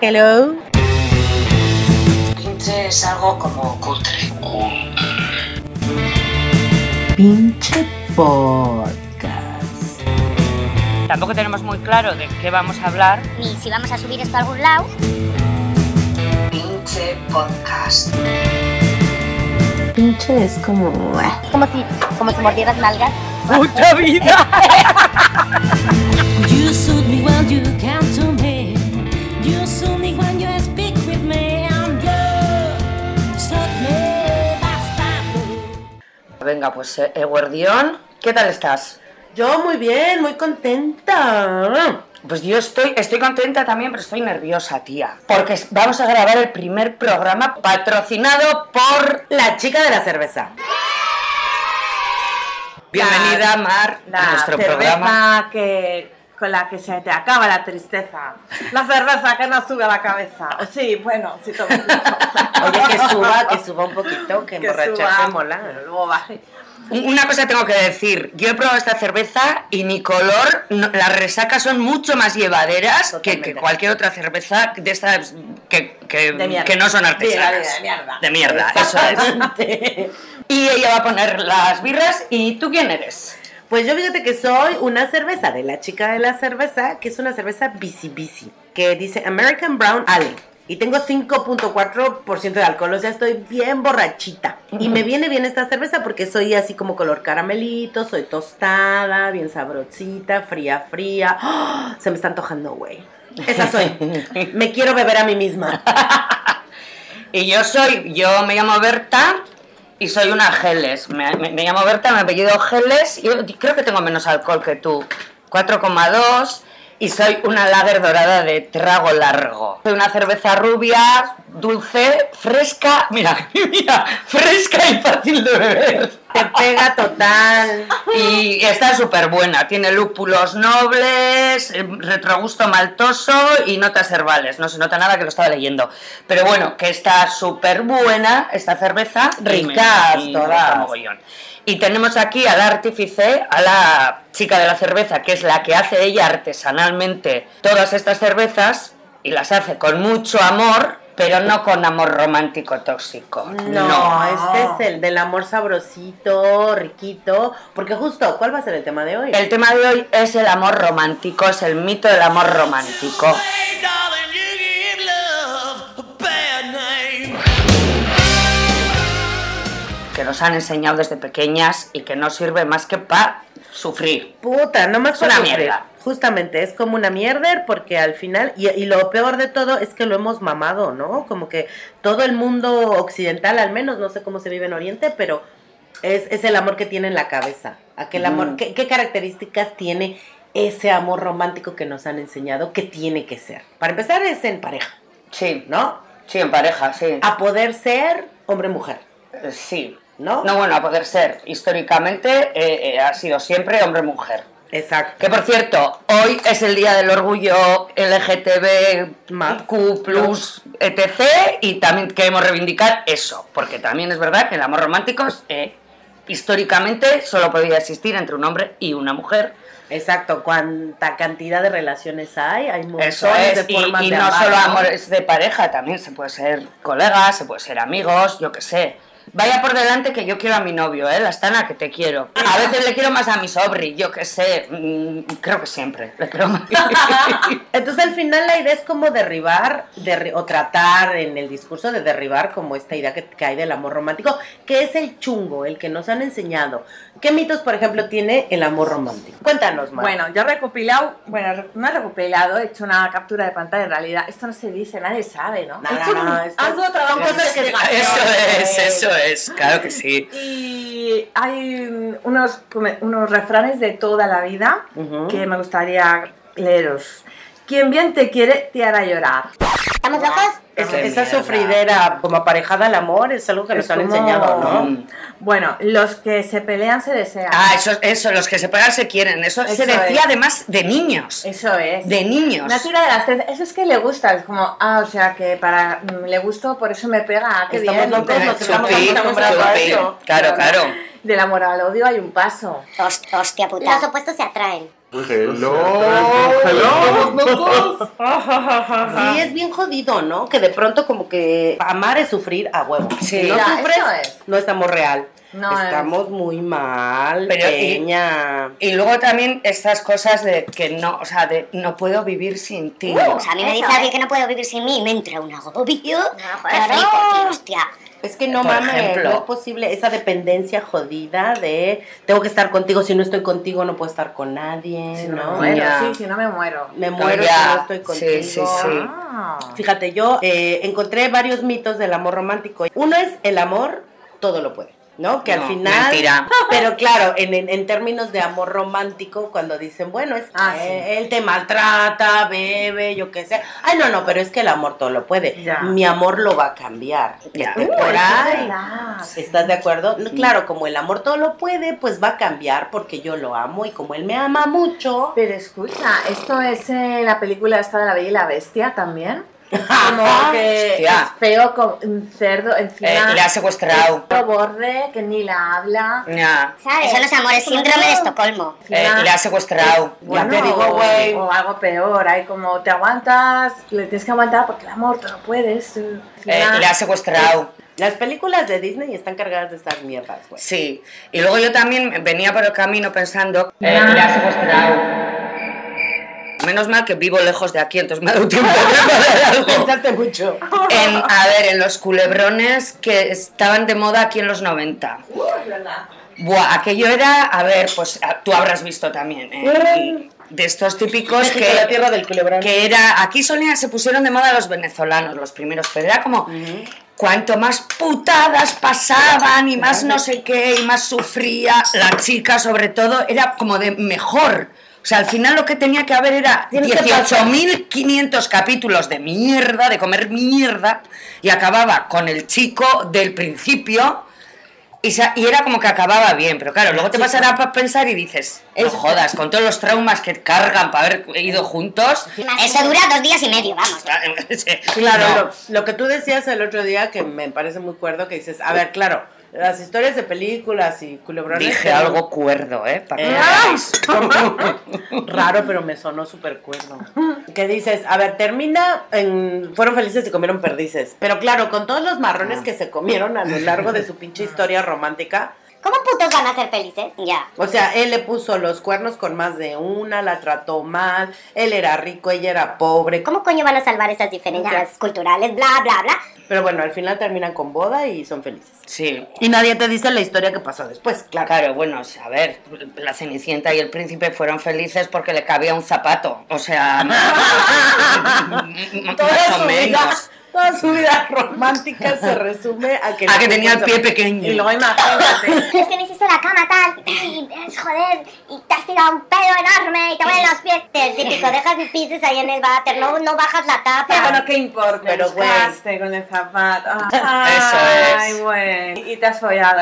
Hello. Pinche es algo como cutre. Pinche podcast. Tampoco tenemos muy claro de qué vamos a hablar. ni si vamos a subir esto a algún lado. Pinche podcast. Pinche es como. Es como si, como si mordieras nalgas. ¡Puta vida! You me me. You Venga, pues eh, Eguardión, ¿qué tal estás? Yo muy bien, muy contenta. Pues yo estoy, estoy contenta también, pero estoy nerviosa, tía. Porque vamos a grabar el primer programa patrocinado por... La chica de la cerveza. Bienvenida, Mar, La a nuestro cerveza programa. que con la que se te acaba la tristeza. La cerveza que no sube a la cabeza. Sí, bueno, sí, todo. Oye, que suba, que suba un poquito, que, Que emborracharse mola. pero luego baje. Una cosa tengo que decir, yo he probado esta cerveza y mi color, no- las resacas son mucho más llevaderas que, cualquier otra cerveza de estas que, que, De mierda. que no son De- artesanas. de mierda. De mierda, eso es. Y ella va a poner las birras y ¿tú quién eres? Pues yo fíjate que soy una cerveza de la chica de la cerveza, que es una cerveza Bici Bici, que dice American Brown Ale. Y tengo 5.4% de alcohol, o sea, estoy bien borrachita. Y me viene bien esta cerveza porque soy así como color caramelito, soy tostada, bien sabrosita, fría, fría. ¡Ah! Se me está antojando, güey. Esa soy. Me quiero beber a mí misma. Y yo soy, yo me llamo Berta y soy una Geles. Me, llamo Berta, me apellido Geles. Yo creo que tengo menos alcohol que tú. 4,2 y soy una lager dorada de trago largo. Soy una cerveza rubia, dulce, fresca. Mira, mira, fresca y fácil de beber. Te pega total. Y está súper buena, tiene lúpulos nobles, eh, retrogusto maltoso y notas herbales. No se nota nada que lo estaba leyendo. Pero bueno, que está súper buena esta cerveza. Ricas todas. Y tenemos aquí al artífice, a la chica de la cerveza, que es la que hace ella artesanalmente todas estas cervezas y las hace con mucho amor, pero no con amor romántico tóxico. No, este es el del amor sabrosito, riquito. Porque justo, ¿cuál va a ser el tema de hoy? El tema de hoy es el amor romántico, es el mito del amor romántico. Que nos han enseñado desde pequeñas y que no sirve más que para sufrir. Puta, no más Es para una sufrir. mierda. Justamente, es como una mierda porque al final, y, y lo peor de todo es que lo hemos mamado, ¿no? Como que todo el mundo occidental, al menos, no sé cómo se vive en Oriente, pero es, es el amor que tiene en la cabeza. Aquel amor. ¿qué, qué características tiene ese amor romántico que nos han enseñado que tiene que ser? Para empezar, es en pareja, Sí, ¿no? sí, en pareja, sí. A poder ser hombre-mujer, Eh, Sí. ¿No? No, bueno, a poder ser. Históricamente eh, eh, ha sido siempre hombre-mujer. Exacto. Que por cierto, hoy es el día del orgullo Más. LGTBQ, etc. Y también queremos reivindicar eso, porque también es verdad que el amor romántico eh, históricamente solo podía existir entre un hombre y una mujer. Exacto, cuánta cantidad de relaciones hay, hay Eso es, de y, formas y de no amar, solo amores de pareja, también se puede ser colegas, se puede ser amigos, yo qué sé. Vaya por delante que yo quiero a mi novio, ¿eh? La Stana, que te quiero. A veces le quiero más a mi sobri, yo qué sé. mm, creo que siempre. Le quiero más. Entonces al final la idea es como derribar derri- o tratar en el discurso de derribar como esta idea que, que hay del amor romántico, que es el chungo, el que nos han enseñado. ¿Qué mitos, por ejemplo, tiene el amor romántico? Cuéntanos, Mar. Bueno, yo he recopilado, bueno, no he recopilado, he hecho una captura de pantalla. En realidad, esto no se dice, nadie sabe, ¿no? No, He hecho no, un no, esto trabajo. Eso es, eso es, claro que sí. Y hay unos, unos refranes de toda la vida que me gustaría leeros. Quien bien te quiere, te hará llorar. ¿Estamos locos? Es- esa mierda. sufridera como aparejada al amor es algo que nos han como- enseñado, ¿no? Mm. Bueno, los que se pelean se desean. Ah, eso, eso, los que se pegan se quieren. Eso, se Eso decía es. además de niños. Eso es. De niños. Una tira de las tres. Eso es que le gusta. Es como, ah, o sea, que para mm, le gusto, por eso me pega. ah, qué Estamos bien. locos, nos estamos. Claro, claro. Del amor al odio hay un paso. Host- hostia puta. Los opuestos se atraen. Hello. Hello, locos. Sí, es bien jodido, ¿no? Que de pronto como que amar es sufrir a huevo. Sí. Si no Ya, sufres, eso es. no estamos real. No estamos muy mal, Pero y- peña. Y luego también estas cosas de que no, o sea, de no puedo vivir sin ti. O sea, a mí me dice alguien ¿eh? que no puedo vivir sin mí y me entra un agobio. No, tío, hostia. Es que no Por mames, ejemplo. no es posible esa dependencia jodida de tengo que estar contigo, si no estoy contigo no puedo estar con nadie, Si no me ¿no? muero, Ya. sí, si no me muero. Me muero Ya. si no estoy contigo. Sí, sí, sí. Ah. Fíjate, yo eh, encontré varios mitos del amor romántico. Uno es el amor, todo lo puede. ¿No? Que al final. mentira. Pero claro, en, en- en términos de amor romántico, cuando dicen, bueno, es Ah, sí. él te maltrata, bebe, yo qué sé. Ay, no, no, pero es que el amor todo lo puede. Ya. Mi amor lo va a cambiar. Ya. Uh, por es. ¿Estás de acuerdo? Claro, como el amor todo lo puede, pues va a cambiar porque yo lo amo y como él me ama mucho. Pero escucha, ¿esto es eh, la película esta de la Bella y la Bestia también? Como que Hostia. es feo con un cerdo encima. Eh, le ha secuestrado. es borde, que ni la habla. Ya. ¿Sabes? Eso no es amor, es síndrome de Estocolmo. Eh, le ha secuestrado. Ya te digo, güey. O algo peor, hay como te aguantas, le tienes que aguantar porque el amor tú no puedes. eh, Eh, le ha secuestrado. Las películas de Disney están cargadas de estas mierdas, güey. Sí. Y luego yo también venía por el camino pensando. Eh, le ha secuestrado. Menos mal que vivo lejos de aquí, entonces me ha dado tiempo de. Pensaste mucho. En, a ver, en los culebrones que estaban de moda aquí en los 90. Buah, aquello era, a ver, pues tú habrás visto también, ¿eh? De estos típicos México, la que, tierra del culebrón. que era, aquí solían, se pusieron de moda los venezolanos, los primeros, pero era como, cuanto más putadas pasaban y más no sé qué, y más sufría la chica sobre todo, era como de mejor. O sea, al final lo que tenía que haber era Tienes que pasar. 18.500 capítulos de mierda, de comer mierda, y acababa con el chico del principio, y, y era como que acababa bien, pero claro, luego te pasará a pensar y dices, no jodas, con todos los traumas que cargan para haber ido juntos. Eso dura dos días y medio, vamos. Claro, No. lo, lo que tú decías el otro día, que me parece muy cuerdo, que dices, a ver, claro, las historias de películas y culebrones... Dije algo cuerdo, ¿eh? Para Eh. Raro, pero me sonó súper cuerdo. Que dices, a ver, termina en... Fueron felices y comieron perdices. Pero claro, con todos los marrones que se comieron a lo largo de su pinche historia romántica, ¿Cómo putos van a ser felices? Ya. o sea, él le puso los cuernos con más de una, la trató mal, él era rico, ella era pobre. ¿Cómo coño van a salvar esas diferencias culturales? Bla, bla, bla. Pero bueno, al final terminan con boda y son felices. Sí. Y nadie te dice la historia que pasó después, claro. Claro, bueno, a ver, la Cenicienta y el príncipe fueron felices porque le cabía un zapato. O sea, más o menos. Toda su vida romántica se resume a que, A que tenía el pie Y pequeño. luego imagínate. Es que me hiciste la cama tal, y es joder, y te has tirado un pedo enorme y te huelen los pies. El típico, dejas mis pies ahí en el váter, no, no bajas la Pero tapa. bueno, ¿qué importa? Pero, güey. Buscaste con el zapato. Eso Ay, es. güey. Y te has follado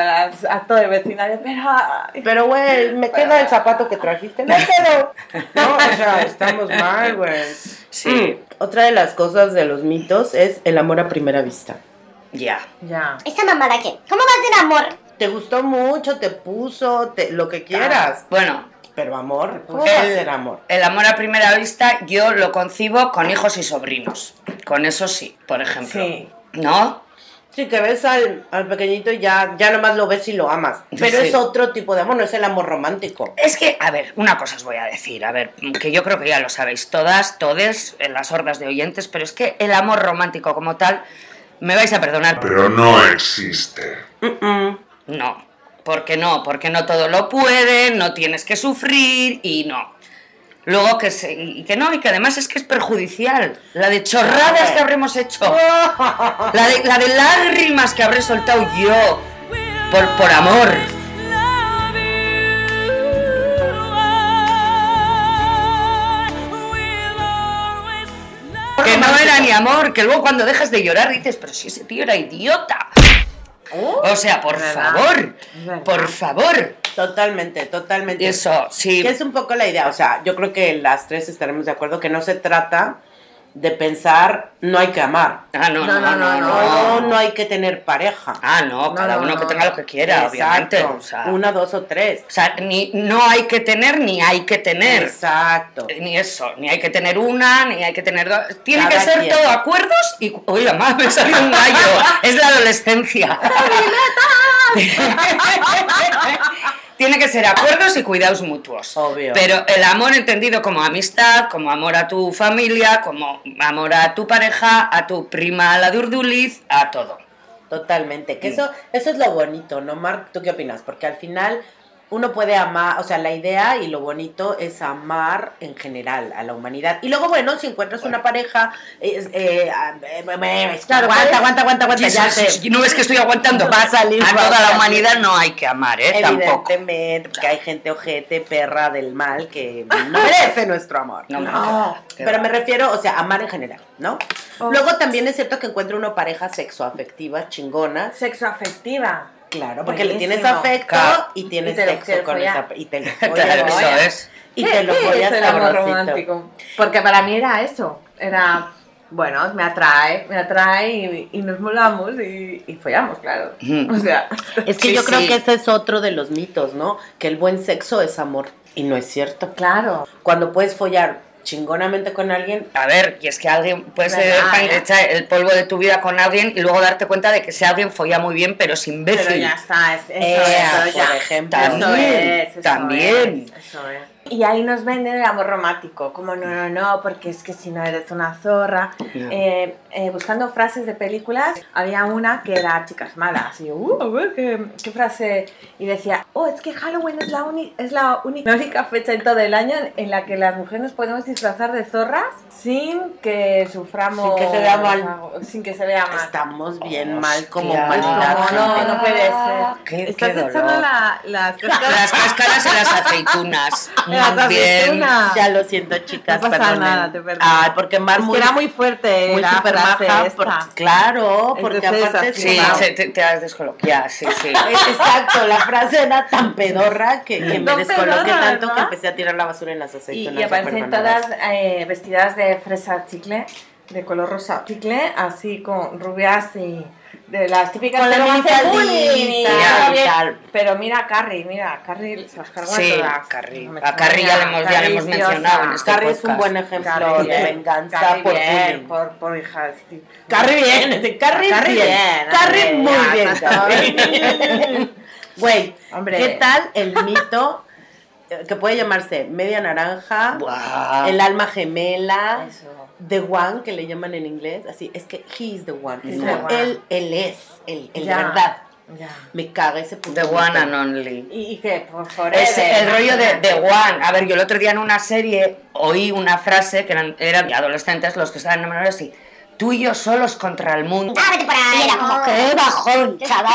a, todo el vecindario, pero... ay. Pero, güey, me queda el zapato que trajiste. No quedó. No, o sea, estamos mal, güey. Sí, Mm, Otra de las cosas de los mitos es el amor a primera vista. ya. Ya. ¿Esa mamada qué? ¿Cómo va a ser amor? Te gustó mucho, te puso, te- lo que quieras. Bueno, Pero amor, ¿cómo va a el, ser amor? el amor a primera vista yo lo concibo con hijos y sobrinos. Con eso sí, por ejemplo. Sí. ¿No? Sí, que ves al, al pequeñito y ya, ya nomás lo ves y lo amas. Pero Sí. es otro tipo de amor, no es el amor romántico. Es que, a ver, una cosa os voy a decir, a ver, que yo creo que ya lo sabéis todas, todes, en las hordas de oyentes, pero es que el amor romántico como tal, me vais a perdonar, Pero no existe. No. Porque no, porque no todo lo puede, no tienes que sufrir y no. Luego que se, y que no, y que además es que es perjudicial. La de chorradas que habremos hecho. La de, la de lágrimas que habré soltado yo. Por, por amor. Que no era ni amor, que luego cuando dejas de llorar dices, pero si ese tío era idiota. O sea, por favor, por favor. Totalmente, totalmente. Eso, sí. Que es un poco la idea, o sea, yo creo que las tres estaremos de acuerdo que no se trata de pensar no hay que amar. Ah, no, no, No, no, no. No, no hay que tener pareja. Ah, no, cada no, uno no. que tenga lo que quiera, obviamente. Exacto. O sea, Una, dos o tres. o sea, ni, no hay que tener ni hay que tener. Exacto. Ni eso, ni hay que tener una, ni hay que tener dos. Tiene Cada que ser quien. todo acuerdos y. Uy, mamá, me salió un gallo. es la adolescencia. Tiene que ser acuerdos y cuidados mutuos. Obvio. Pero el amor entendido como amistad, como amor a tu familia, como amor a tu pareja, a tu prima, a la de Urduliz, a todo. Totalmente. Que eso, eso es lo bonito, ¿no, Marc? ¿Tú qué opinas? Porque al final uno puede amar, o sea, la idea y lo bonito es amar en general a la humanidad. Y luego, bueno, si encuentras una pareja, es, eh, eh, eh, es Claro, aguanta, aguanta, aguanta, aguanta, ya sé. no ves que estoy aguantando. Va a salir, A toda la humanidad no hay que amar, ¿eh? Tampoco. Evidentemente, porque hay gente ojete, perra del mal, que no merece nuestro amor. No, no, pero me refiero, o sea, amar en general, ¿no? Oh. Luego también es cierto que encuentra una pareja sexoafectiva chingona. Sexo afectiva. Claro, porque le tienes afecto y tienes Y te lo sexo con esa y te lo Claro, follas. eso es. Y te lo ¿Qué follas es el amor sabrosito. romántico? Porque para mí era eso. Era, bueno, me atrae, me atrae y, y nos molamos y, y follamos, claro. O sea, Es que Sí, yo creo sí. que ese es otro de los mitos, ¿no? Que el buen sexo es amor. Y no es cierto. claro. Cuando puedes follar chingonamente con alguien, A ver, y es que alguien puede ser ¿Verdad, eh? echar el polvo de tu vida con alguien y luego darte cuenta de que ese alguien folla muy bien, pero es imbécil. Pero ya está, es, eso Eh, es, por ya. ejemplo. Eso También, es, eso también. es, eso es. Y ahí nos venden el amor romántico, como no, no, no, porque es que si no eres una zorra. Eh, eh, buscando frases de películas, había una que era chicas malas. Y yo, uh, a ver, ¿qué, qué frase? Y decía, oh, es que Halloween es la, uni- es la única, la única fecha en todo el año en la que las mujeres nos podemos disfrazar de zorras sin que suframos. Sin que se vea mal. Sin que se vea mal. estamos bien mal como humanidad. No, gente. no puede ser. Qué- Estás qué echando dolor. la- las Las cáscaras y las aceitunas. Las Muy bien. aceitunas. Ya lo siento, chicas. No pasa perdonen. nada, te perdono. Ay, porque Mar Es muy, que era muy fuerte muy la super esta. por- claro, porque Entonces, aparte Sí, se- te, te has descoloquiado, sí, sí. Exacto, la frase era tan pedorra que, que me descoloqué tanto que ¿verdad? empecé a tirar la basura en las Y, aceitunas. y aparecen superbanadas. todas eh, vestidas de fresa chicle, de color rosa chicle, así con rubias y de las típicas Con la que no mini hacen bullying y tal. Pero mira a Carrie, mira, a Carrie se las cargó Sí, a todas. Carrie. No A Carrie ya le hemos- ya le hemos mencionado en este Carrie es un buen ejemplo Carrie de bien, venganza Carrie por bien, bullying. por, por hijas. sí. Carrie bien, Carrie, Carrie bien. bien, Carrie muy bien. Güey, Hombre. ¿qué tal el mito que puede llamarse media naranja, el alma gemela, Eso. The one que le llaman en inglés? Así, es que he is the one. Es He's como the one. él, él es, el, el de Ya. verdad. Ya. Me caga ese puto The one and only. Y, y que por favor. Es el rollo de, de One. A ver, yo el otro día en una serie oí una frase que eran, eran adolescentes los que estaban enamorados y tú y yo solos contra el mundo. Ah. Era como, qué bajón, chaval.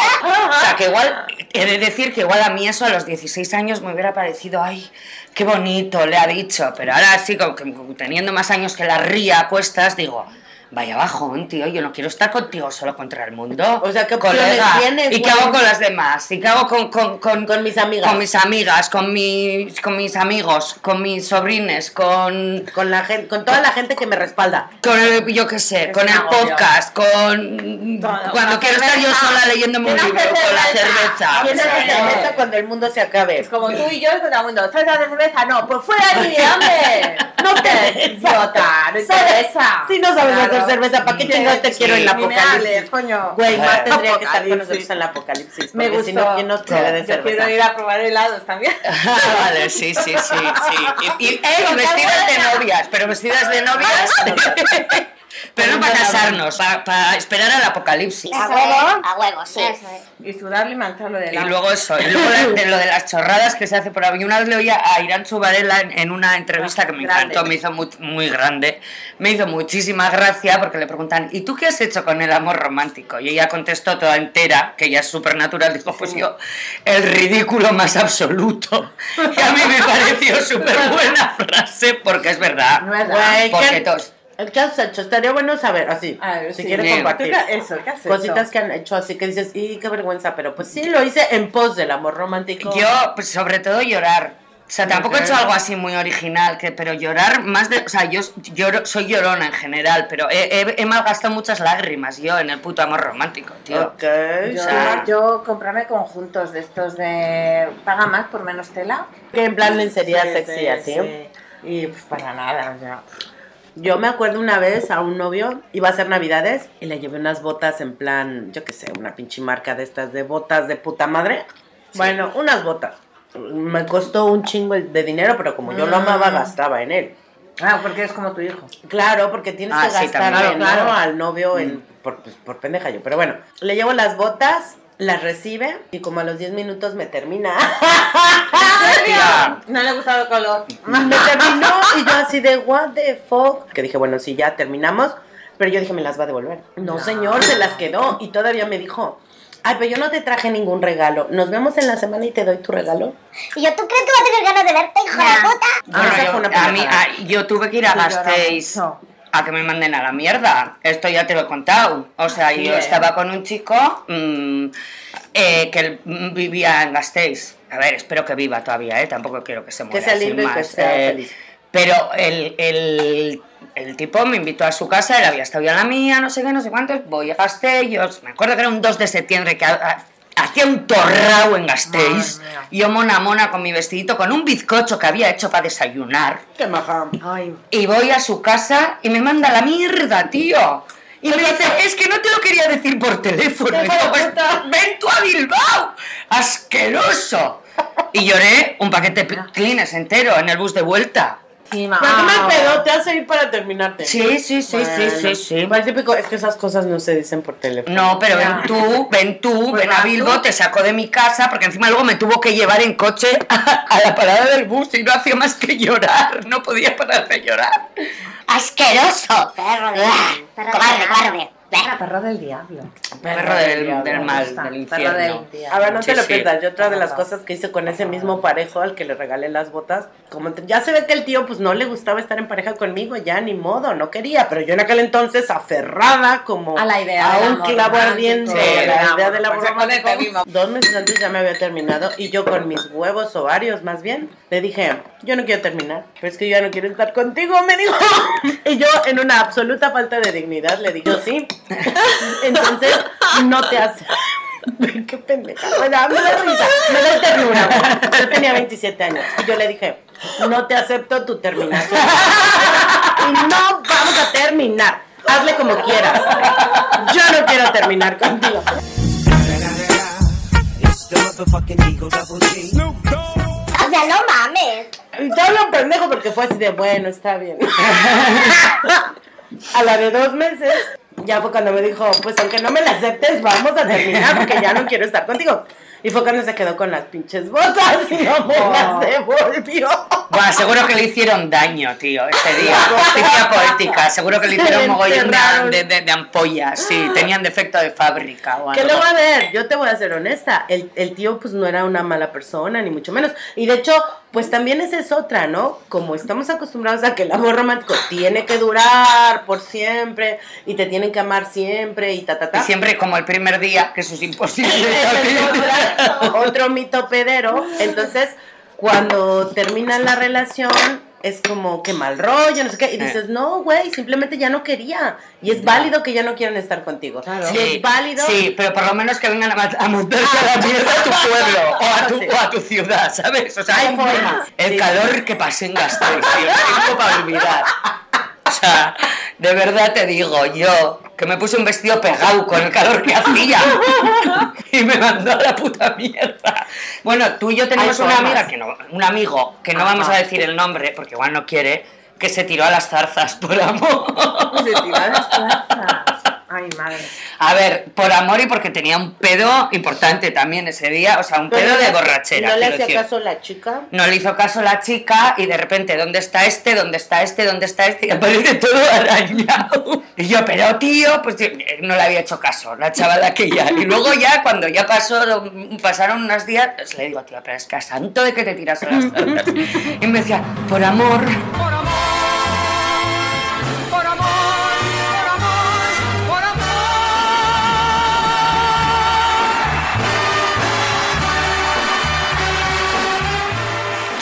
O sea, que igual, he de decir que igual a mí eso a los 16 años me hubiera parecido, ay, qué bonito, le ha dicho. Pero ahora sí, como que teniendo más años que la ría a cuestas, digo, vaya bajón, tío, yo no quiero estar contigo solo contra el mundo. O sea, ¿qué opciones colega. tienes, ¿Y qué hago con las demás? ¿Y qué hago con, con, con, Con mis amigas. Con mis amigas, con mis, con mis amigos, con mis sobrines, con... Con, la gente, con toda la gente que me respalda. Con el, yo qué sé, Es con el agobio. podcast, con... Todo. Cuando La quiero estar yo cerveza. sola leyéndome un ¿Quién libro, hace con la cerveza? cerveza. ¿Quién no. cerveza cuando el mundo se acabe. Es como tú y yo con el mundo. ¿Estás de cerveza? No, pues fuera de mi hombre. No te idiota, no interesa. Si no sabes Claro. Hacer cerveza, ¿para qué chingados te quiero en la apocalipsis? coño. Güey, Bueno. tendría que estar con Apocalipsis. nosotros en la apocalipsis. Me gustó. si no, ¿quién nos puede de Yo cerveza? quiero ir a probar helados también. Ah, vale, sí, sí, sí, sí. Y, vestidas de novias, pero vestidas de novias. pero no para casarnos, para, para esperar al apocalipsis. A huevo. A huevo, sí. Y sudarle y mancharlo de Y helado. luego eso, y luego la- de lo de las chorradas que se hace por ahí. Una vez le oía a Irán Subarela en, en una entrevista que me Grande. encantó, me hizo muy, muy grande, me hizo muchísima gracia porque le preguntan, ¿y tú qué has hecho con el amor romántico? Y ella contestó toda entera, que ella es súper natural, dijo, pues yo, el ridículo más absoluto. Que a mí me pareció súper buena frase porque es verdad. No es verdad. Güey, Porque ¿qué, todos... ¿qué has hecho? Estaría bueno saber, así, A ver, si sí. quieres Bien. compartir. ¿Tú qué- Eso, ¿qué has hecho? Cositas que han hecho así que dices, y qué vergüenza, pero pues sí, lo hice en pos del amor romántico. Yo, pues sobre todo llorar. O sea, tampoco he hecho algo así muy original, que, pero llorar más de... O sea, yo lloro, soy llorona en general, pero he, he- he malgastado muchas lágrimas yo en el puto amor romántico, tío. Ok. Yo, O sea- yo comprarme conjuntos de estos de paga más por menos tela. Que en plan lencería Sí, sexy sí, así. sí. Y pues, para nada, o sea. Yo me acuerdo una vez a un novio, iba a hacer navidades y le llevé unas botas en plan, yo qué sé, una pinche marca de estas de botas de puta madre. Bueno, unas botas. Me costó un chingo de dinero, pero como yo lo amaba, Mm. gastaba en él. Ah, porque es como tu hijo. Claro, porque tienes Ah, que. Claro, claro. al novio en, por, pues, por pendeja yo. Pero bueno, le llevo las botas, las recibe y como a los 10 minutos me termina. No le ha gustado el color. me terminó y yo así de what the fuck. Que dije, bueno, sí, ya terminamos. Pero yo dije, me las va a devolver. No, señor, se las quedó. Y todavía me dijo, ay, pero yo no te traje ningún regalo. Nos vemos en la semana y te doy tu regalo. Y yo, ¿tú crees que va a tener ganas de verte, hijo de puta? Esa yo, a mí, pendejada. a- yo tuve que ir a Gasteiz mucho. A que me manden a la mierda. Esto ya te lo he contado. O sea, yo estaba con un chico mm, eh, que vivía en Gasteiz. A ver, espero que viva todavía, ¿eh? Tampoco quiero que se muera. sea y que sea Eh, feliz. Pero el, el, el tipo me invitó a su casa, él había estado ya en la mía, no sé qué, no sé cuántos. Voy a Gasteiz, yo me acuerdo que era un 2 de septiembre que hacía un torrao en Gasteiz. Yo mona mona con mi vestidito, con un bizcocho que había hecho para desayunar. Qué maja. Ay, Y voy a su casa y me manda la mierda, tío. Y me dice, es que no te lo quería decir por teléfono. Pues, ven tú a Bilbao. Asqueroso. Y lloré un paquete de clines entero en el bus de vuelta. Encima. ¿Pero qué Ah. me pedo? Te hace ir para terminarte. Sí, sí, sí, sí, sí, sí. Igual típico, es que esas cosas no se dicen por teléfono. No, pero Ya. ven tú, ven tú, Pues ven a Bilbo, tú. te saco de mi casa, porque encima luego me tuvo que llevar en coche a, a la parada del bus y no hacía más que llorar, no podía parar de llorar. ¡Asqueroso! Perro de... Cobarde, cobarde. Perro del diablo. Perro del, diablo. del mal, gusta. del Perro infierno. del diablo. A ver, no Sí, te lo pierdas. Yo otra de las cosas que hice con ese mismo parejo al que le regalé las botas, como te- ya se ve que el tío pues no le gustaba estar en pareja conmigo, ya ni modo, no quería, pero yo en aquel entonces aferrada como A la idea a del un clavo ardiente, Sí, a la idea del este romántico. mismo. Dos meses antes ya me había terminado y yo con mis huevos ovarios más bien, le dije, yo no quiero terminar, pero es que yo ya no quiero estar contigo, me dijo. Y yo en una absoluta falta de dignidad le dije, yo sí. Entonces, no te hace. Qué pendeja. Me da, me da risa. Me da ternura. güey. Yo tenía 27 años. Y yo le dije, no te acepto tu terminación. Y no vamos a terminar. Hazle como quieras. Yo no quiero terminar contigo. O sea, no mames. Y te hablo pendejo porque fue así de bueno, está bien. A la de dos meses, ya fue cuando me dijo, pues aunque no me la aceptes, vamos a terminar porque ya no quiero estar contigo. Y fue cuando se quedó con las pinches botas y no me las devolvió. Buah, seguro que le hicieron daño, tío, ese día. Típica poética, seguro que le hicieron mogollón de, de, de- ampollas, sí, tenían defecto de fábrica o Que algo. luego, a ver, yo te voy a ser honesta, el, el tío pues no era una mala persona, ni mucho menos. Y de hecho, pues también esa es otra, ¿no? Como estamos acostumbrados a que el amor romántico tiene que durar por siempre y te tienen que amar siempre y ta, ta, ta. Y siempre como el primer día, que eso es imposible. Otro mito pedero. Entonces, cuando termina la relación, es como que mal rollo, no sé qué. Y dices, no, güey, simplemente ya no quería. Y es válido que ya no quieran estar contigo. Y es válido. Sí, pero por lo menos que vengan a, a montarse a la mierda a tu pueblo tu, a tu ciudad, ¿sabes? O sea, Hay formas, El sí. calor que pasé en Gasteiz, tengo para olvidar. O sea, de verdad te digo, yo que me puse un vestido pegado con el calor que hacía y me mandó a la puta mierda. Bueno, tú y yo tenemos una amiga que no, un amigo que no vamos a decir el nombre porque igual no quiere, que se tiró a las zarzas por amor. Se tiró a las plazas. Ay, madre. A ver, por amor y porque tenía un pedo importante también ese día, o sea, un Pero pedo no de borrachera. No le hacía decir. caso la chica. No le hizo caso la chica y de repente, ¿dónde está este? ¿Dónde está este? ¿Dónde está este? Y aparece todo arañado. Y yo, pero tío, pues yo, eh, no le había hecho caso, la chavala aquella. Y luego ya, cuando ya pasó, pasaron unos días, pues le digo, tío, pero es que a santo de que te tiras a las zarzas. Y me decía, por amor. Se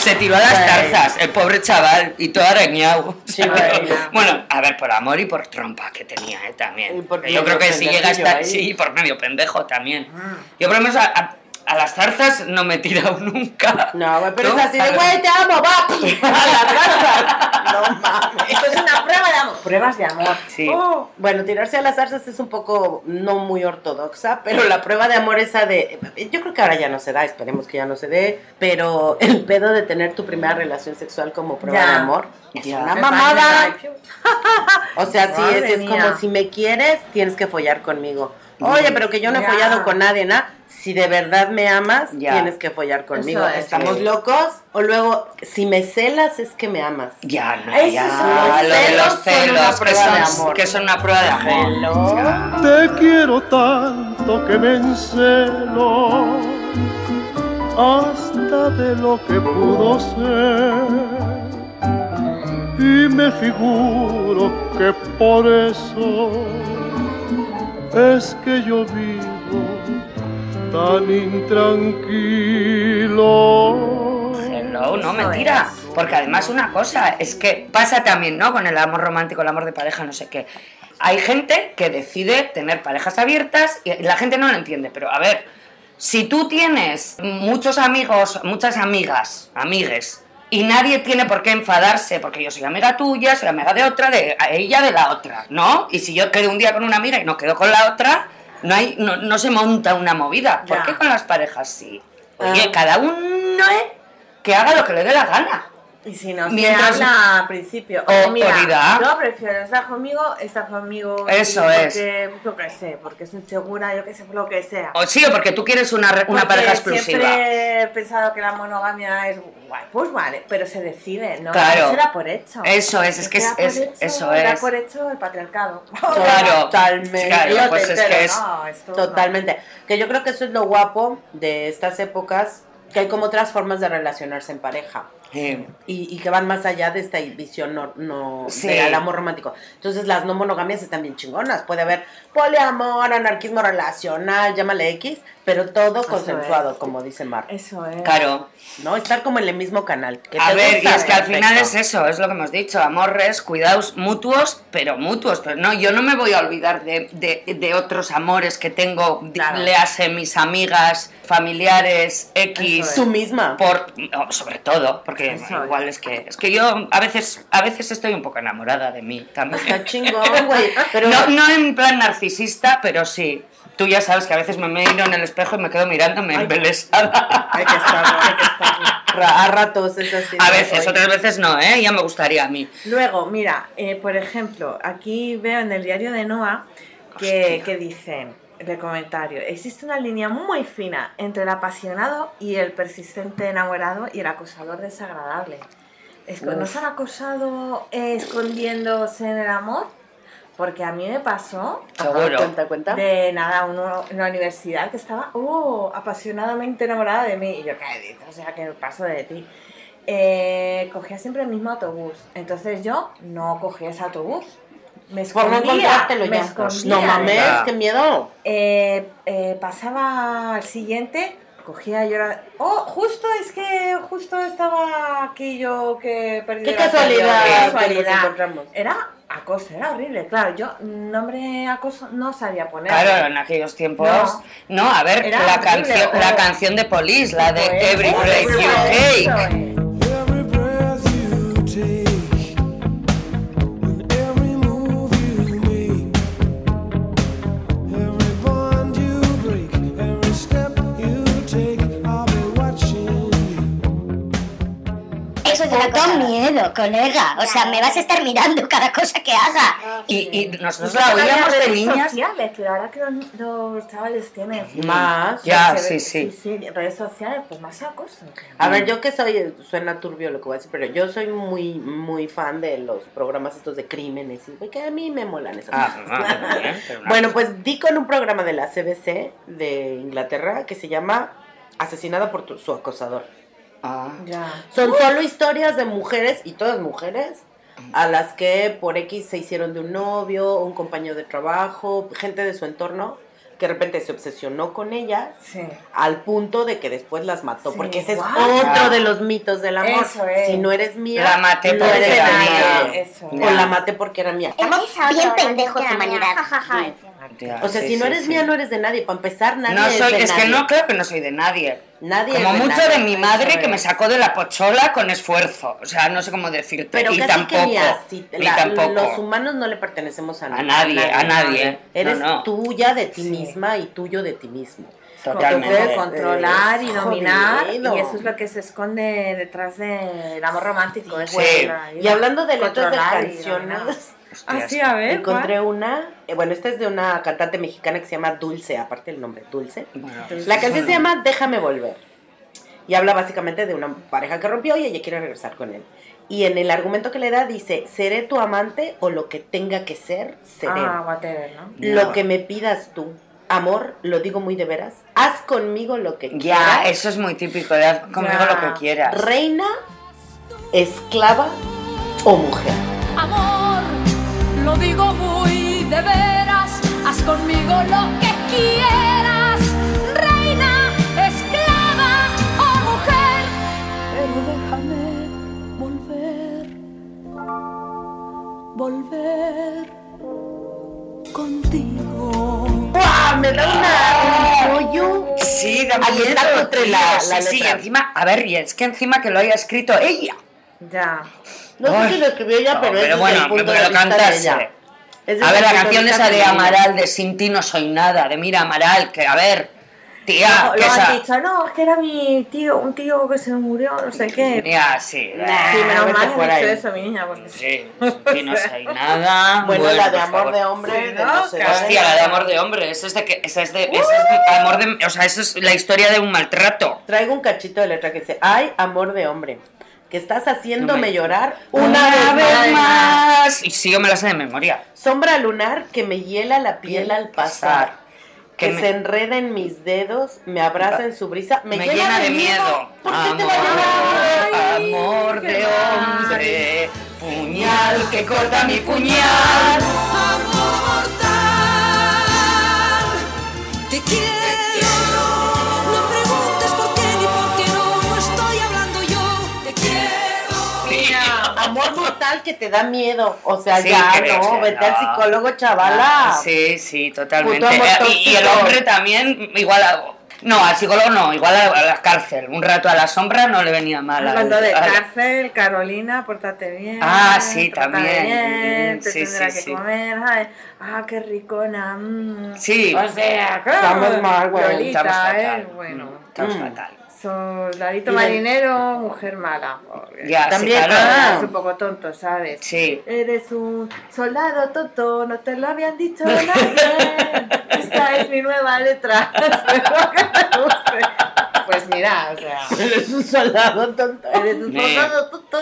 Se tiró a las tarzas, el pobre chaval, y todo arañado. Sí, ¿sabes? bueno. A ver, por amor y por trompa que tenía, ¿eh? También. Yo creo que si llega a ahí. Sí, por medio pendejo también. Ah. Yo por lo menos a, a- a las zarzas no me he tirado nunca. No, güey, pero ¿No? es así de, güey, te amo, va. A la zarza. No mames. Esto es una prueba de amor. Pruebas de amor. Sí. Oh, Bueno, tirarse a las zarzas es un poco no muy ortodoxa, pero la prueba de amor esa de... Yo creo que ahora ya no se da, esperemos que ya no se dé, pero el pedo de tener tu primera relación sexual como prueba Ya. de amor es Ya. una mamada. O sea, sí, es, es como si me quieres, tienes que follar conmigo. Oye, pero que yo no he Ya. follado con nadie, ¿no? Si de verdad me amas, Ya. tienes que follar conmigo. es, ¿Estamos sí. locos? O luego, si me celas, es que me amas. Ya, no, Esos ya. son los lo de celos, los son que son, amor. que son una prueba de amor. Ya. Te quiero tanto que me encelo hasta de lo que pudo ser. Y me figuro que por eso es que yo vivo tan intranquilo. Hello, no, mentira. Porque además una cosa, es que pasa también, ¿no? Con el amor romántico, el amor de pareja, no sé qué. Hay gente que decide tener parejas abiertas y la gente no lo entiende, pero a ver, si tú tienes muchos amigos, muchas amigas, amigues, y nadie tiene por qué enfadarse, porque yo soy amiga tuya, soy amiga de otra, de ella de la otra, ¿no? Y si yo quedo un día con una amiga y no quedo con la otra, no, hay, no, no se monta una movida. ¿Por Ya. qué con las parejas sí? Oye, Ah. cada uno que haga lo que le dé la gana. Y si no Mientras- se habla al principio. O- mira, yo prefiero estar conmigo, estar conmigo. Eso y es. Porque, yo qué sé, porque estoy segura, yo qué sé, por lo que sea. O sí, o porque tú quieres una, re- una Porque pareja exclusiva. Siempre he pensado que la monogamia es guay. Pues vale, pero se decide, ¿no? Claro. Se da por hecho. Eso es, es que es- es- hecho, eso es. por hecho el patriarcado. Claro, Totalmente. Claro, Yo pues te es entero, que es- No, esto no. Totalmente. Que yo creo que eso es lo guapo de estas épocas, que hay como otras formas de relacionarse en pareja. Sí. Y, y que van más allá de esta visión no, no Sí. del amor romántico. Entonces las no monogamias están bien chingonas. Puede haber poliamor, anarquismo relacional, llámale X, pero todo consensuado, es. como dice Mar. Eso es. Claro. ¿No? Estar como en el mismo canal. ¿Qué A ver, y es que al final es eso, es lo que hemos dicho, amores, cuidados mutuos, pero mutuos. Pero no, yo no me voy a olvidar de, de- de otros amores que tengo, Claro. léase mis amigas, familiares, X. Eso Tú misma. Por, no, sobre todo, porque Eso igual es que es que yo a veces a veces estoy un poco enamorada de mí también. Está chingón, güey. Pero No, no en plan narcisista, pero sí. Tú ya sabes que a veces me miro en el espejo y me quedo mirándome embelesada. hay que estarlo, hay que estarlo. A ratos es así. A veces, otras veces no, ¿eh? Ya me gustaría a mí. Luego, mira, eh, por ejemplo, aquí veo en el diario de Noah que, que dice de comentario, existe una línea muy fina entre el apasionado y el persistente enamorado y el acosador desagradable. Es- ¿No se han acosado eh, escondiéndose en el amor? Porque a mí me pasó Seguro. Cuenta, cuenta. de nada, uno en la universidad que estaba oh, apasionadamente enamorada de mí. Y yo, ¿qué dices? O sea, que paso de ti. Eh, cogía siempre el mismo autobús. Entonces yo no cogía ese autobús. Me Por no escondía. encontrártelo me ya. escondía. No mames, qué miedo. Eh, eh, pasaba al siguiente, cogía yo la... Oh, justo es que justo estaba aquí yo que perdí Qué casualidad, nos casualidad. encontramos. Era acoso, era horrible. Claro, yo nombre acoso no sabía poner. Claro, en aquellos tiempos. No, No. a ver, Era la horrible, la canción de Police, la de Pues, Every eso You Take. Miedo, colega. O sea, me vas a estar mirando cada cosa que haga. Y, y nosotros la oíamos de niñas. sociales, pero ahora que los, los chavales tienen Más. Ya, sí, sí. sí, redes sociales, pues más acoso. A ver, yo que soy, suena turbio lo que voy a decir, pero yo soy muy, muy fan de los programas estos de crímenes y que a mí me molan esas Ah, cosas. ah, Bueno, pues di con un programa de la CBC de Inglaterra que se llama Asesinada por tu- su acosador. Ah. Ya. Son solo historias de mujeres, y todas mujeres, a las que por X se hicieron de un novio, un compañero de trabajo, gente de su entorno, que de repente se obsesionó con ellas Sí. al punto de que después las mató, Sí, porque ese es otro de los mitos del amor. Eso es. Si no eres mía, La maté no porque era mía. Eso. O la maté porque era mía. Estamos bien pendejos, la que humanidad. era Jajaja. Ya, O sea, sí, si no sí, eres sí. mía, no eres de nadie. Para empezar, nadie No es soy, de es que nadie. no, creo que no soy de nadie. Nadie Como es de mucho nadie. de mi madre que me sacó de la pochola con esfuerzo. O sea, no sé cómo decirte. Pero y casi tampoco. que ni así. ni La- tampoco. Los humanos no le pertenecemos a, A nadie, a nadie. Eres No, no. tuya de ti Sí. misma y tuyo de ti mismo. Totalmente. Entonces, controlar y dominar jodido. y eso es lo que se esconde detrás del amor romántico. eso Sí. es la- Y hablando de letras de canciones, Ah, sí, a ver. encontré una. eh, bueno, esta es de una cantante mexicana que se llama Dulce, aparte del nombre, Dulce. Bueno, La canción se llama Déjame volver. Y habla básicamente de una pareja que rompió y ella quiere regresar con él. Y en el argumento que le da dice, seré tu amante o lo que tenga que ser, seré. Ah, whatever, ¿no? Lo que me pidas tú. Amor, lo digo muy de veras. Haz conmigo lo que Ya, quieras. eso es muy típico. de haz conmigo Ya. lo que quieras. Reina, esclava o mujer. Amor, lo digo muy de veras, haz conmigo lo que quieras, reina, esclava o mujer. Pero déjame volver, volver contigo. ¡Guau! Me da una, un rollo. Sí, da Aquí miedo, está contra tío. la- sí, la sí, letra. encima, a ver, y es que encima que lo haya escrito ella. Ya. No sé si lo escribió ella, No, pero, es bueno, el punto pero de lo vista de ella. A ver, la canción esa de. Amaral, de Sin ti no soy nada, de Mira Amaral, que a ver, tía, No, que lo esa... han dicho, no, es que era mi tío, un tío que se murió, no sé qué. Ya, sí. Nah. Sí, menos vete mal que dicho eso, mi niña, porque Sí, sin ti no soy nada. Bueno, la de amor favor. de hombre. Sí, de ¿no? no sé. Hostia, la de amor de hombre, esa es de que, esa es de, esa es de amor de, o sea, eso es la historia de un maltrato. Traigo un cachito de letra que dice, ay, amor de hombre, que estás haciéndome No me- llorar una, vez, más. más. Y sí, yo me la sé de memoria. Sombra lunar que me hiela la piel al pasar. Que Que, me- se enreda en mis dedos, me abraza en su brisa, me, Me, llena, de miedo. ¿Por qué amor, te va a llenar? amor qué de mal. hombre, puñal que corta mi puñal. Te quiero, no Mortal que te da miedo. O sea, Sí, ya, no, vete al no. psicólogo, chavala. Sí, sí, totalmente. Puto amor Eh, y, y el hombre también, igual a, No, al psicólogo no, igual a, a la cárcel. Un rato a la sombra no le venía mal. al- Hablando de al- cárcel, Carolina, pórtate bien. Ah, sí, también. bien, te Sí, tendrá sí, que sí. comer. ay, ah, qué ricona. mm. Sí. O sea, claro. Estamos mal, güey, Estamos fatal. ¿eh? Bueno. Mm, Estamos Mm. fatal. Soldadito marinero, mujer mala. Ya, También, sí, claro. Es un poco tonto, ¿sabes? Sí. Eres un soldado tonto, no te lo habían dicho nadie. Esta es mi nueva letra. Espero que te guste. Pues mira, o sea, Eres un soldado tonto. eres un soldado tonto.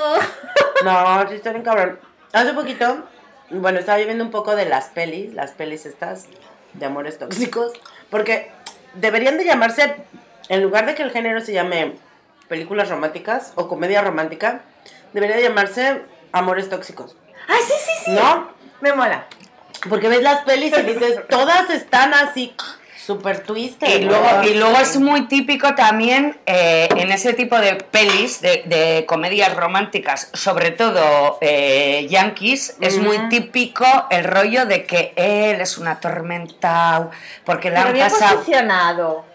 No, sí está bien cabrón. Hace poquito, bueno, estaba viendo un poco de las pelis, las pelis estas de amores tóxicos, porque deberían de llamarse, en lugar de que el género se llame películas románticas o comedia romántica, debería de llamarse amores tóxicos, Ay, sí, sí, sí. ¿no? Me mola. Porque ves las pelis y dices, todas están así, super twisted. Y luego, y luego es muy típico también eh, en ese tipo de pelis, de, de comedias románticas, sobre todo eh, yankees, es muy típico el rollo de que él es un atormentado, porque le Pero han bien pasado... posicionado.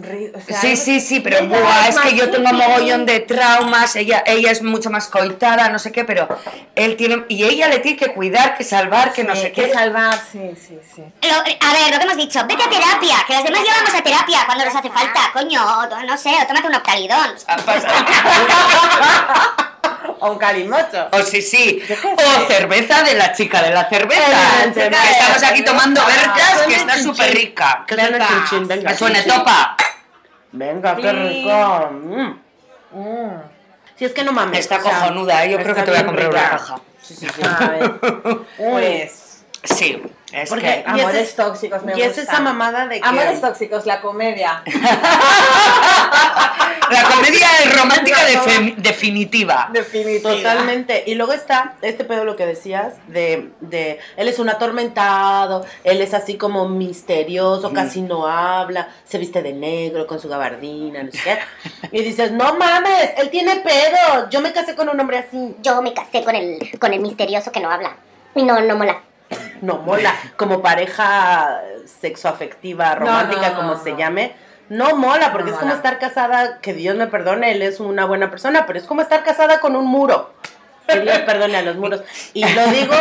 Ri- o sea, Sí, sí, sí, pero buah, es que yo tengo hippie. mogollón de traumas, ella, ella es mucho más coitada, no sé qué, pero él tiene, y ella le tiene que cuidar, que salvar, que no sé que qué. salvar, sí, sí, sí. Lo- a ver, lo que hemos dicho, vete a terapia, que las demás llevamos a terapia cuando nos hace falta, coño, o, no sé, o tómate un octalidón. O un calimocho. O sí, sí. O cerveza de la chica de la cerveza. Chica estamos aquí tomando vercas, que Suena está súper rica. Que suene Venga. chin. topa. Venga, qué rico. Mm. Mm. Si es que no mames. Está cojonuda, ¿eh? yo creo que te voy a comprar una caja. Sí, sí, sí. A ver, pues. Sí, es Porque- que... Amores es- tóxicos me Y es esa mamada de que... Amores tóxicos, la comedia. La comedia es romántica definitiva. Definitiva. Totalmente. Y luego está este pedo lo que decías de, de él es un atormentado, él es así como misterioso, casi no habla, se viste de negro con su gabardina, no sé qué. Y dices, no mames, él tiene pedo. Yo me casé con un hombre así. Yo me casé con el, con el misterioso que no habla. Y no, no mola. No mola. Como pareja sexoafectiva, romántica, no, como se llame. No mola, porque No es como estar casada, que Dios me perdone, él es una buena persona, pero es como estar casada con un muro. Que Dios perdone a los muros. Y lo digo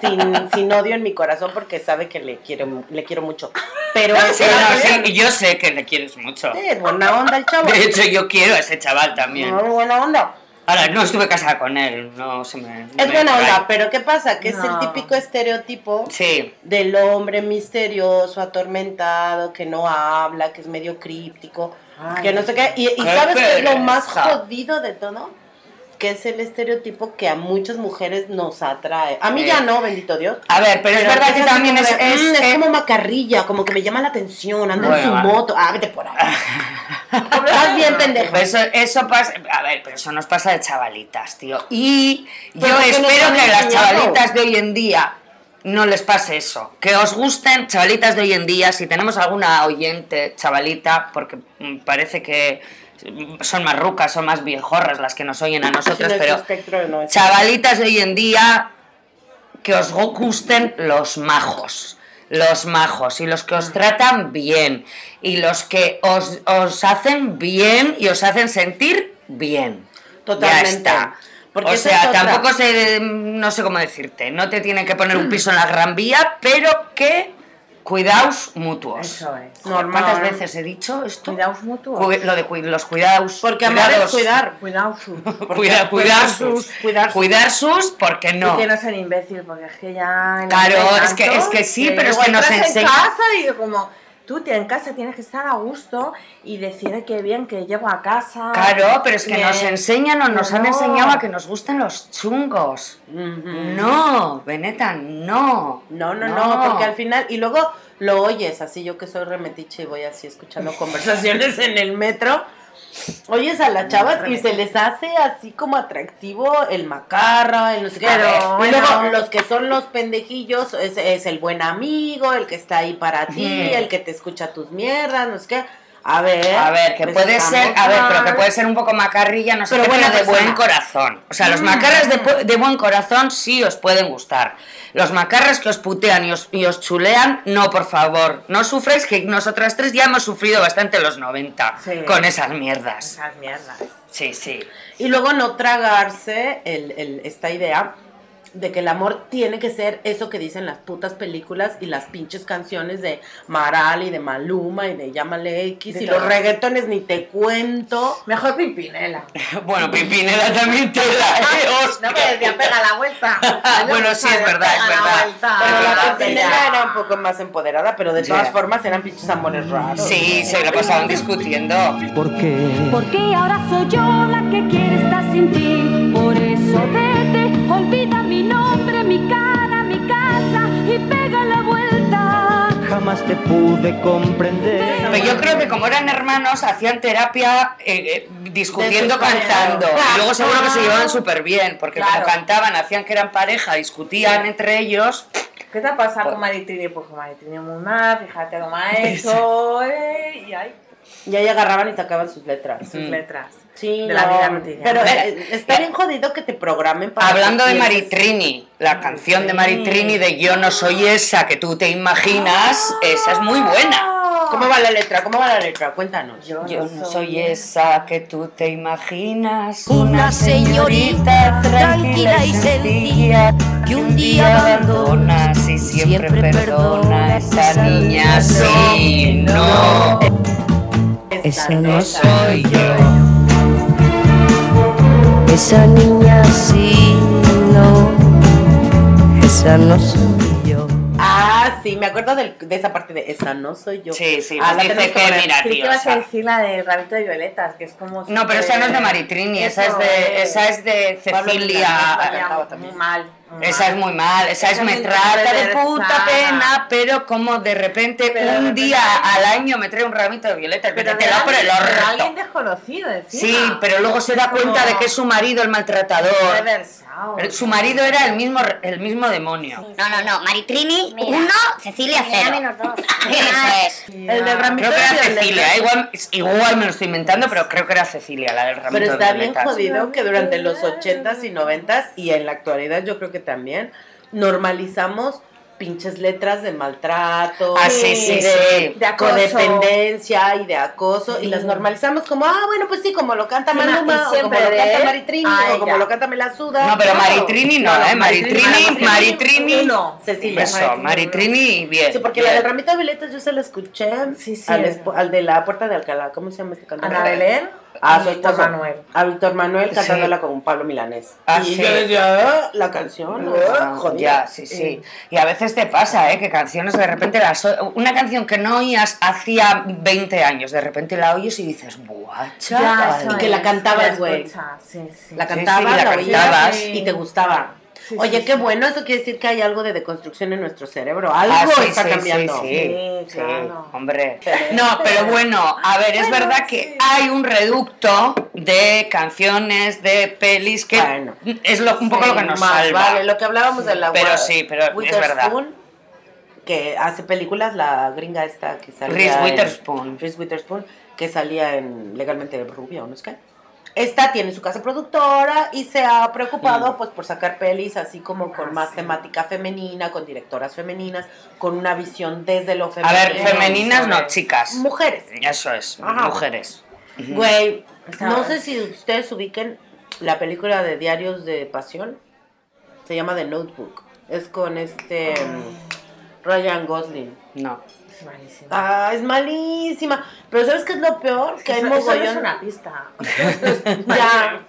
sin, sin odio en mi corazón porque sabe que le quiero, le quiero mucho. Pero Sí, no, sí, yo sé que le quieres mucho. es buena onda el chavo. De hecho, yo quiero a ese chaval también. No, buena onda. Ahora, no estuve casada con él, no se me... no Es me buena onda, pero ¿qué pasa? Que es el típico estereotipo Sí, del hombre misterioso, atormentado, que no habla, que es medio críptico, Ay. que no sé qué. Y, y Qué ¿sabes qué es lo más jodido de todo? Que es el estereotipo que a muchas mujeres nos atrae. A mí ya no, bendito Dios. a ver, pero es verdad que también como es... es- "Mm, es eh, como macarrilla, como que me llama la atención, anda en Bueno, su va. moto. Ah, vete por ahí. Estás bien pendejo. Eso, eso pasa, a ver, pero eso nos pasa de chavalitas, tío. Y yo espero que a las chavalitas de hoy en día no les pase eso. Que os gusten chavalitas de hoy en día, si tenemos alguna oyente chavalita, porque mm, parece que son más rucas, son más viejorras las que nos oyen a nosotros, pero no chavalitas de hoy en día que os gu- gusten los majos. Los majos y los que os tratan bien y los que os, os hacen bien y os hacen sentir bien. Totalmente. Ya está. Porque o sea, es tampoco sé, no sé cómo decirte, no te tienen que poner un piso en la Gran Vía, pero que cuidaos mutuos. Eso es. ¿Cuántas veces he dicho esto? Cuidaos mutuos. Cu- lo de cui- los cuidados. Porque amar es cuidar. Cuidado sus. Cuida- cuidar sus, cuidar sus. cuidar sus, porque no. Y que no sean imbécil, porque es que ya. Claro, es que- es que sí, pero es que nos entras enseña- en casa y como tú te- en casa tienes que estar a gusto y decir "Ay, qué bien que llego a casa. Claro, pero es que nos enseñan o nos han No. enseñado a que nos gusten los chungos. No, Beneta, no. No, no, no, porque al final, y luego lo oyes, así yo que soy remetiche y voy así escuchando conversaciones en el metro, oyes a las chavas y se les hace así como atractivo el macarra, el no sé qué. Pero, y luego bueno. los que son los pendejillos es, es el buen amigo, el que está ahí para ti, el que te escucha tus mierdas, no sé qué. A ver. A ver, que pues puede ser, a ver, pero que puede ser un poco macarrilla, no sé Pero qué, pero de persona. buen corazón. O sea, los Mm. macarras de, de buen corazón sí os pueden gustar. Los macarras que os putean y os, y os chulean, no, por favor. No sufréis que nosotras tres ya hemos sufrido bastante los 90 Sí. con esas mierdas. Esas mierdas. Sí, sí. Y luego no tragarse el, el- esta idea de que el amor tiene que ser eso que dicen las putas películas y las pinches canciones de Maral y de Maluma y de Llámale X De y todo. los reggaetones ni te cuento. Mejor Pimpinela. Bueno, Pipinela también te la eh, No me decía, pega la vuelta. Bueno, sí, es verdad, es verdad. vuelta. Pero la. Pimpinela era un poco más empoderada, pero de todas formas eran pinches amores raros. Sí, se lo pasaban discutiendo. ¿Por qué? Porque ahora soy yo la que quiere estar sin ti. Por eso vete, olvida mi nombre, mi cara, mi casa y pega la vuelta. Jamás te pude comprender. Pero yo creo que como eran hermanos, hacían terapia eh, eh, discutiendo, cantando. Y luego seguro que se llevaban súper bien, porque Claro. como cantaban, hacían que eran pareja, discutían entre ellos. ¿Qué te ha pasado con Maritrini? Pues con Maritrini muy mal, fíjate cómo ha hecho. eh, y ahí, Y ahí agarraban y sacaban sus letras. sus Mm. letras. Sí, De la no, vida cotidiana. Pero Mira, eh, está bien jodido que te programen para Hablando de Maritrini, la canción de Maritrini. De Yo no soy esa que tú te imaginas, esa es muy buena. ¿Cómo va la letra? ¿Cómo va la letra? Cuéntanos. Yo Yo no soy esa que tú te imaginas, Una señorita tranquila y sencilla que un día abandona abandonas y siempre, siempre perdona perdona esa niña. Sí, no, Esa no soy yo. Esa niña sí, no, esa no soy yo. Ah, sí, me acuerdo del- de esa parte de esa no soy yo. Sí, sí, Ah, la que poner. mira, que tío, sea, a decir la de Rabito de Violetas, que es como... No, pero esa no es de Maritrini, esa es de, esa es de Pablo Cecilia. Muy mal, Esa es muy mal, esa es me trata de puta pena, pero como de repente Pero de un repente- día al año me trae un ramito de violetas, Pero te de da por el alguien, orto. alguien desconocido, encima. Sí, pero luego se da Como cuenta de que es su marido el maltratador. reversado. Su marido era el mismo, el mismo demonio. No, no, no. Maritrini, Mira. uno, Cecilia, Mira, cero. menos dos. Eso es. El del ramito Creo que era violetas. Cecilia, igual, igual me lo estoy inventando, pero creo que era Cecilia la del ramito Pero de está bien violetas. jodido que durante los 80s y 90s y en la actualidad yo creo que también normalizamos pinches letras de maltrato, Ah, sí, sí, y sí. de, De acoso. codependencia y de acoso y las normalizamos como, ah, bueno, pues sí, como lo canta Sí, Maluma, o como lo de canta Maritrini, o como lo canta Melasuda. No, pero. Maritrini no, ¿eh? Maritrini, Maritrini, uno. Cecilia. Eso, Maritrini, bien. Sí, porque bien. la de violetas yo se la escuché Sí, sí. al, espo- al de la puerta de Alcalá, ¿cómo se llama este cantante? Ana Belén A su Víctor esposo. Manuel. A Víctor Manuel Sí. cantándola con Pablo Milanés. Ah, y sí. yo decía, "Ah, la canción, Ah, ah, jodida". ya, sí, sí. Y a veces te pasa, ¿eh? Que canciones de repente las Una canción que no oías hacía 20 años, de repente la oyes y dices, ¡buah, chaval". eso Y que la cantabas, la güey. Sí, sí. La Sí, cantabas, sí, la la, oías cantabas. y te gustaba. Sí, Oye, sí, qué sí. bueno, eso quiere decir que hay algo de deconstrucción en nuestro cerebro. Algo Ah, sí, está sí, cambiando. Sí, sí, Sí, sí, claro. hombre. No, pero bueno, a ver, es verdad que hay un reducto de canciones, de pelis, que Bueno. es lo, un poco lo que nos Más salva. vale, lo que hablábamos de la Pero sí, pero es Witherspoon, que hace películas, la gringa esta que salía Reese en- Witherspoon. Reese Witherspoon, que salía en Legalmente Rubia, ¿o no es que? Esta tiene su casa productora y se ha preocupado Mm. pues por sacar pelis así como con Ah, más sí. temática femenina, con directoras femeninas, con una visión desde lo A femenino. ver, femeninas no, chicas. Mujeres. Eso es, Ajá. mujeres. Güey, no sé si ustedes ubiquen la película de Diarios de Pasión. Se llama The Notebook. Es con este mm, Ryan Gosling. No. Es malísimo. Ah, es malísima. Pero ¿sabes qué es lo peor? Que hay no es mogollón. una pista. Ya.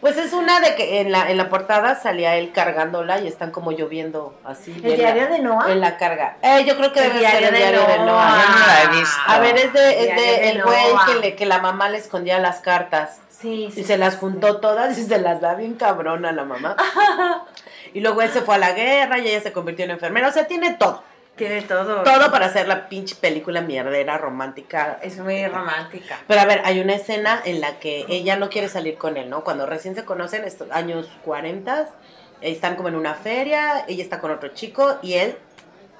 Pues es una de que en la, en la portada salía él cargándola y están como lloviendo así. ¿El diario la- de Noah? En la carga. Eh, yo creo que El debe ser diario el de diario de Noah. Yo no la he visto. A ver, es de, es Diario de de el güey que, le, que la mamá le escondía las cartas. Sí, sí. Y se las juntó todas y se las da bien cabrón a la mamá. Y luego él se fue a la guerra y ella se convirtió en enfermera. O sea, tiene todo. Tiene todo. Todo para hacer la pinche película mierdera romántica. Es muy romántica. Pero a ver, hay una escena en la que ella no quiere salir con él, ¿no? Cuando recién se conocen, estos años 40, están como en una feria, ella está con otro chico y él,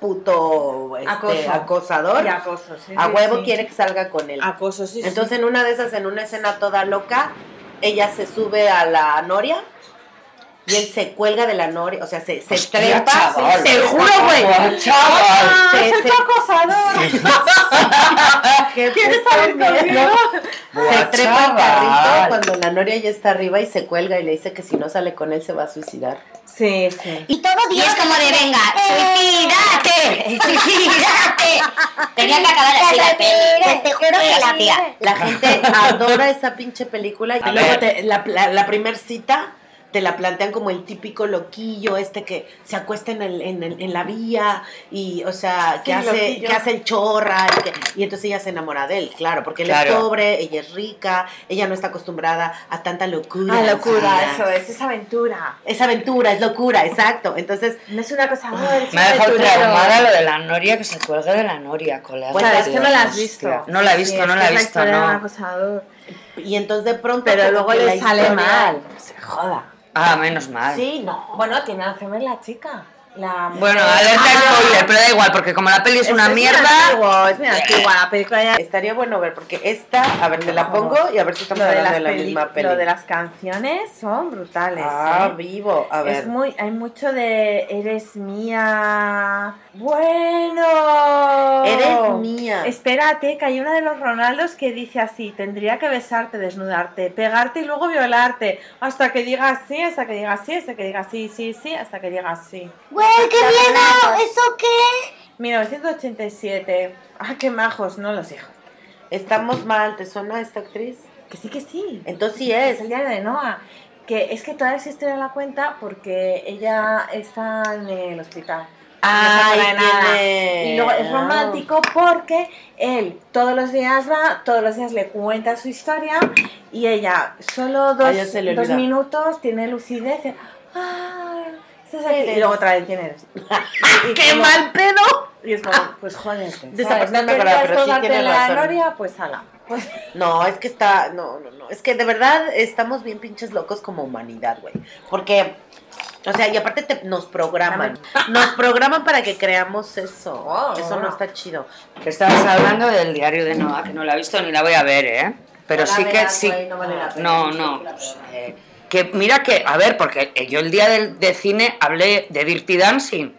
puto este, Acoso. acosador, Y acoso, sí. a huevo sí. quiere que salga con él. Acoso, sí. sí. Entonces en una de esas, en una escena toda loca, ella se sube a la noria y él se cuelga de la noria, o sea, se, se Hostia, trepa. chaval. te juro, güey. Chaval. ¡Ah, Se- soy se- tu acosador! ¿Qué ¿Quieres saber conmigo? Se trepa chaval. carrito cuando la noria ya está arriba y se cuelga y le dice que si no sale con él se va a suicidar. Sí, sí. Y todo Y es como de, venga, suicídate, suicídate. Tenía que acabar así la peli. Pues te juro que la tía. La gente adora esa pinche película y luego te- la, la, la primer cita te la plantean como el típico loquillo este que se acuesta en, el, en, el- en la vía y, o sea, que, Sí, hace, loquillo. que hace el chorra y, que- y entonces ella se enamora de él, claro, porque él es Claro. pobre, ella es rica, ella no está acostumbrada a tanta locura. Ah, locura, ¿sabes? eso es, es aventura. Es aventura, es locura, exacto. Entonces, No es una cosa, oh, Me ha dejado traumada lo de la noria que se cuelga de la noria, colega. Claro, es que no la has visto. No la he Sí, visto, es no la he es visto, no. y entonces de pronto. Pero luego le sale mal. Se joda. Ah, menos mal. Sí, no. Bueno, tiene Alzheimer la chica. La Bueno, alerta Ah, spoiler, pero da igual, porque como la peli es, una mierda. antiguo, es muy antigua, la película ya... Estaría bueno ver, porque esta, a ver, te la pongo y a ver si estamos hablando de la peli- misma peli. lo de las canciones son brutales. Ah, ¿eh? vivo. A ver. Es muy, hay mucho de eres mía. Bueno. Eres mía. Espérate, que hay uno de los Ronaldos que dice así: tendría que besarte, desnudarte, pegarte y luego violarte. Hasta que digas sí, hasta que digas sí, hasta que digas sí, sí, sí, hasta que digas sí. Güey, qué miedo. ¿Eso qué? 1987. Ah, qué majos, no los hijos. Estamos mal, ¿te suena esta actriz? Que sí, que sí. Entonces sí Es es. el diario de Noah. Que es que toda esa historia la cuenta porque ella está en el hospital. Ay, no nada. Y luego es romántico porque él todos los días va, todos los días le cuenta su historia y ella solo dos, dos minutos tiene lucidez. Ah, Este es el que- y luego otra vez, ¿quién eres? Y ¡Qué como- mal pedo! Y es como, pues jódete. De esa ¿sabes? persona ¿No me acordaba, pero sí tienes la razón. noria? Pues ala. Pues, No, es que está. No, no, no. Es que de verdad estamos bien pinches locos como humanidad, güey. Porque. O sea, y aparte te- nos programan. Nos programan para que creamos eso. Oh, eso no está chido. Que estabas hablando del diario de Noah, que no la he visto ni la voy a ver, ¿eh? Pero No sí que veas, sí. no vale la pena. No, no. pues, eh, que mira que, a ver, porque yo el día del, de cine hablé de Dirty Dancing,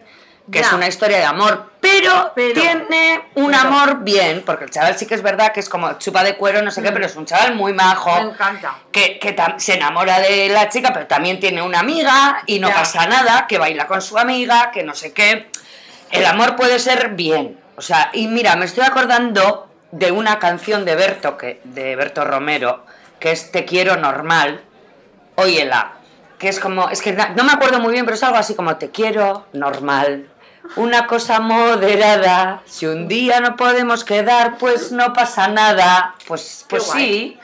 que Ya. es una historia de amor, pero, Pero- tiene un pero- amor bien, porque el chaval sí que es verdad que es como chupa de cuero, no sé qué, Mm. pero es un chaval muy majo me encanta. que, que se enamora de la chica, pero también tiene una amiga y no Ya. pasa nada, que baila con su amiga, que no sé qué. El amor puede ser bien. O sea, y mira, me estoy acordando de una canción de Berto, que, de Berto Romero, que es Te quiero normal. Óyela. Que es como, es que no me acuerdo muy bien, pero es algo así como Te quiero normal. Una cosa moderada. Si un día no podemos quedar, pues no pasa nada. Pues, pues sí.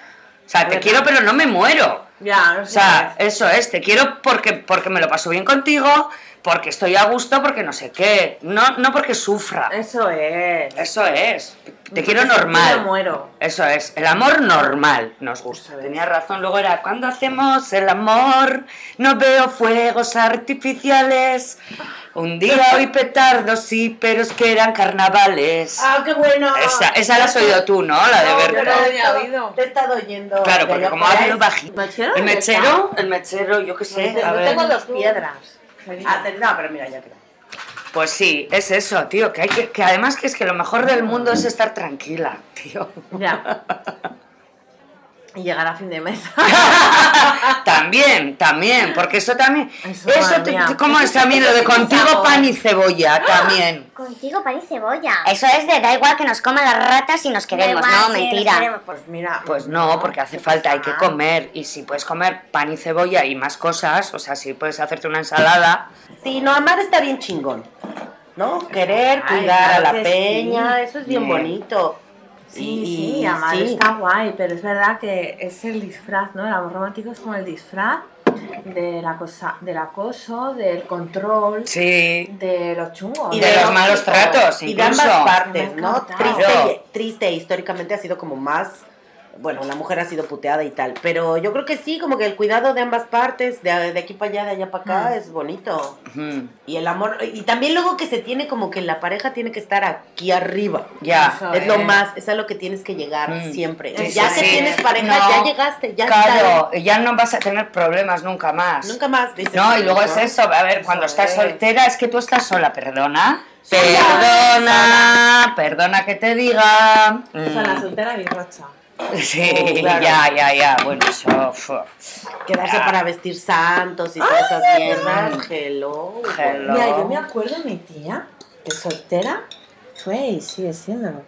O sea, te quiero, pero no me muero. Ya, O sea, eso es, te quiero porque, porque me lo paso bien contigo, porque estoy a gusto, porque no sé qué. No, no porque sufra. Eso es. Eso es. Te quiero normal. Me muero. Eso es, el amor normal nos gusta. Tenía razón, luego era, cuando hacemos el amor, no veo fuegos artificiales. Un día hoy petardos, sí, pero es que eran carnavales. ¡Ah, qué bueno! Esa, esa la has oído tú, ¿no? La de No, yo no había había oído. Te he estado oyendo. Claro, porque como afuera. hablo bajito. ¿Mechero? El ¿Dónde mechero, el mechero, yo qué sé. Yo tengo dos piedras. Ah, no, pero mira, ya creo. Pues sí, es eso, tío, que hay que, que además que es que lo mejor del mundo es estar tranquila, tío. Ya. Y llegar a fin de mes. también, también, porque eso también, Eso, eso, te- ¿cómo es también lo de contigo pan y cebolla también? Contigo pan y cebolla. Eso es de da igual que nos coman las ratas y nos queremos, igual, no, sí, mentira. queremos. Pues mira. Pues no, porque hace falta, hay que comer, y si puedes comer pan y cebolla y más cosas, o sea, si puedes hacerte una ensalada, Sí, no, amar está bien chingón. ¿No? Querer, Ay, cuidar claro a la que peña, sí. eso es bien Bien. bonito. Sí, Y- sí, y amar sí. está guay, pero es verdad que es el disfraz, ¿no? El amor romántico es como el disfraz de la cosa, del acoso, del control, sí, de los chungos. Y de los lo- malos tratos, Y de ambas partes, ¿no? Triste, triste, históricamente ha sido como más. Bueno, la mujer ha sido puteada y tal, pero yo creo que sí, como que el cuidado de ambas partes, de, de aquí para allá, de allá para acá, Mm. es bonito. ujú, Y el amor, y también luego que se tiene como que la pareja tiene que estar aquí arriba. ya. Eso Es lo es. más, es a lo que tienes que llegar Mm. siempre. Sí, ya sí, que sí. tienes pareja, No, ya llegaste, ya Claro, está. ya no vas a tener problemas nunca más. Nunca más, dices. No, y luego es ¿no? eso, a ver, cuando Eso estás es. soltera es que tú estás sola, perdona. Perdona, perdona que te diga. O sea, la Mm, soltera birrocha. Sí, Oh, claro. ya, ya, ya, bueno, eso. Quedarse Ah. para vestir santos y todas esas mierdas. Hello. Hello. Mira, yo me acuerdo de mi tía, que soltera fue y sigue siendo.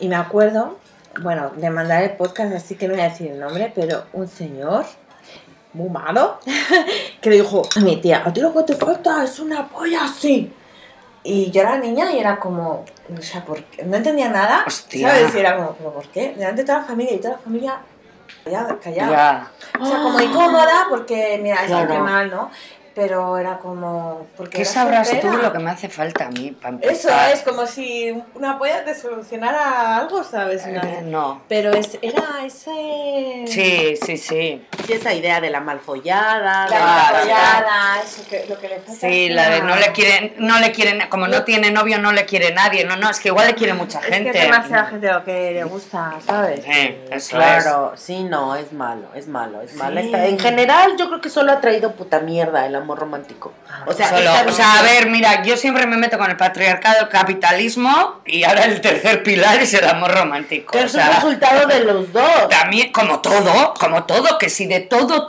Y me acuerdo, bueno, de mandar el podcast, así que no voy a decir el nombre, pero un señor muy malo que le dijo a mi tía, a ti lo que te falta es una polla así. Y yo era niña y era como, o sea, ¿por qué? no entendía nada, Hostia. ¿sabes? Y era como, ¿pero por qué? Delante de toda la familia y toda la familia callada, callada. Ya. O sea, como incómoda porque, mira, Claro. qué mal, ¿no? Pero era como... Porque ¿Qué era sabrás tú lo que me hace falta a mí para Eso es, como si una polla te solucionara algo, ¿sabes? Eh, no. Pero es, era ese... Sí, sí, sí. Sí, esa idea de la malfollada. La apoyada, eso que, lo que le falta. Sí, es la de no le quieren, no le quieren, como no tiene novio, no le quiere nadie. No, no, es que igual le quiere mucha Es gente. que es demasiada gente lo que le gusta, ¿sabes? Eh, eso Claro, sí, no, es malo, es malo, es malo. Sí. En general, yo creo que solo ha traído puta mierda el amor romántico. O sea, Solo- o sea, a ver, mira, yo siempre me meto con el patriarcado, el capitalismo y ahora el tercer pilar es el amor romántico. que o es un sea, resultado de los dos. también, como todo, como todo, que si de todo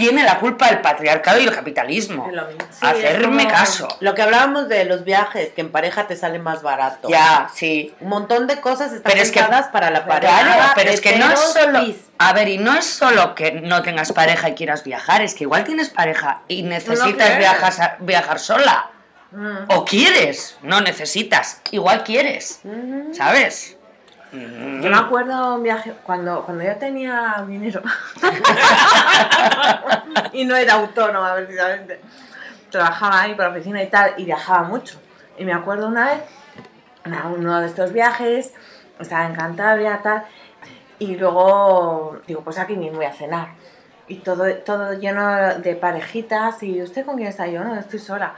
tiene la culpa el patriarcado y el capitalismo. Sí, Hacerme como- caso. Lo que hablábamos de los viajes, que en pareja te sale más barato. Ya, sí. Un montón de cosas están Pero es que- pensadas para la pareja. Claro, pero es que no es solo. A ver, y no es solo que no tengas pareja y quieras viajar, es que igual tienes pareja y necesitas viajar, viajar sola. Mm. O quieres, no necesitas. Igual quieres, ¿sabes? Yo me acuerdo un viaje cuando, cuando yo tenía dinero y no era autónoma precisamente. trabajaba ahí por la oficina y tal, y viajaba mucho. Y me acuerdo una vez, en uno de estos viajes, estaba en Cantabria, tal, y luego digo, pues aquí mismo voy a cenar. Y todo, todo lleno de parejitas, y ¿usted con quién está? Yo, no, estoy sola.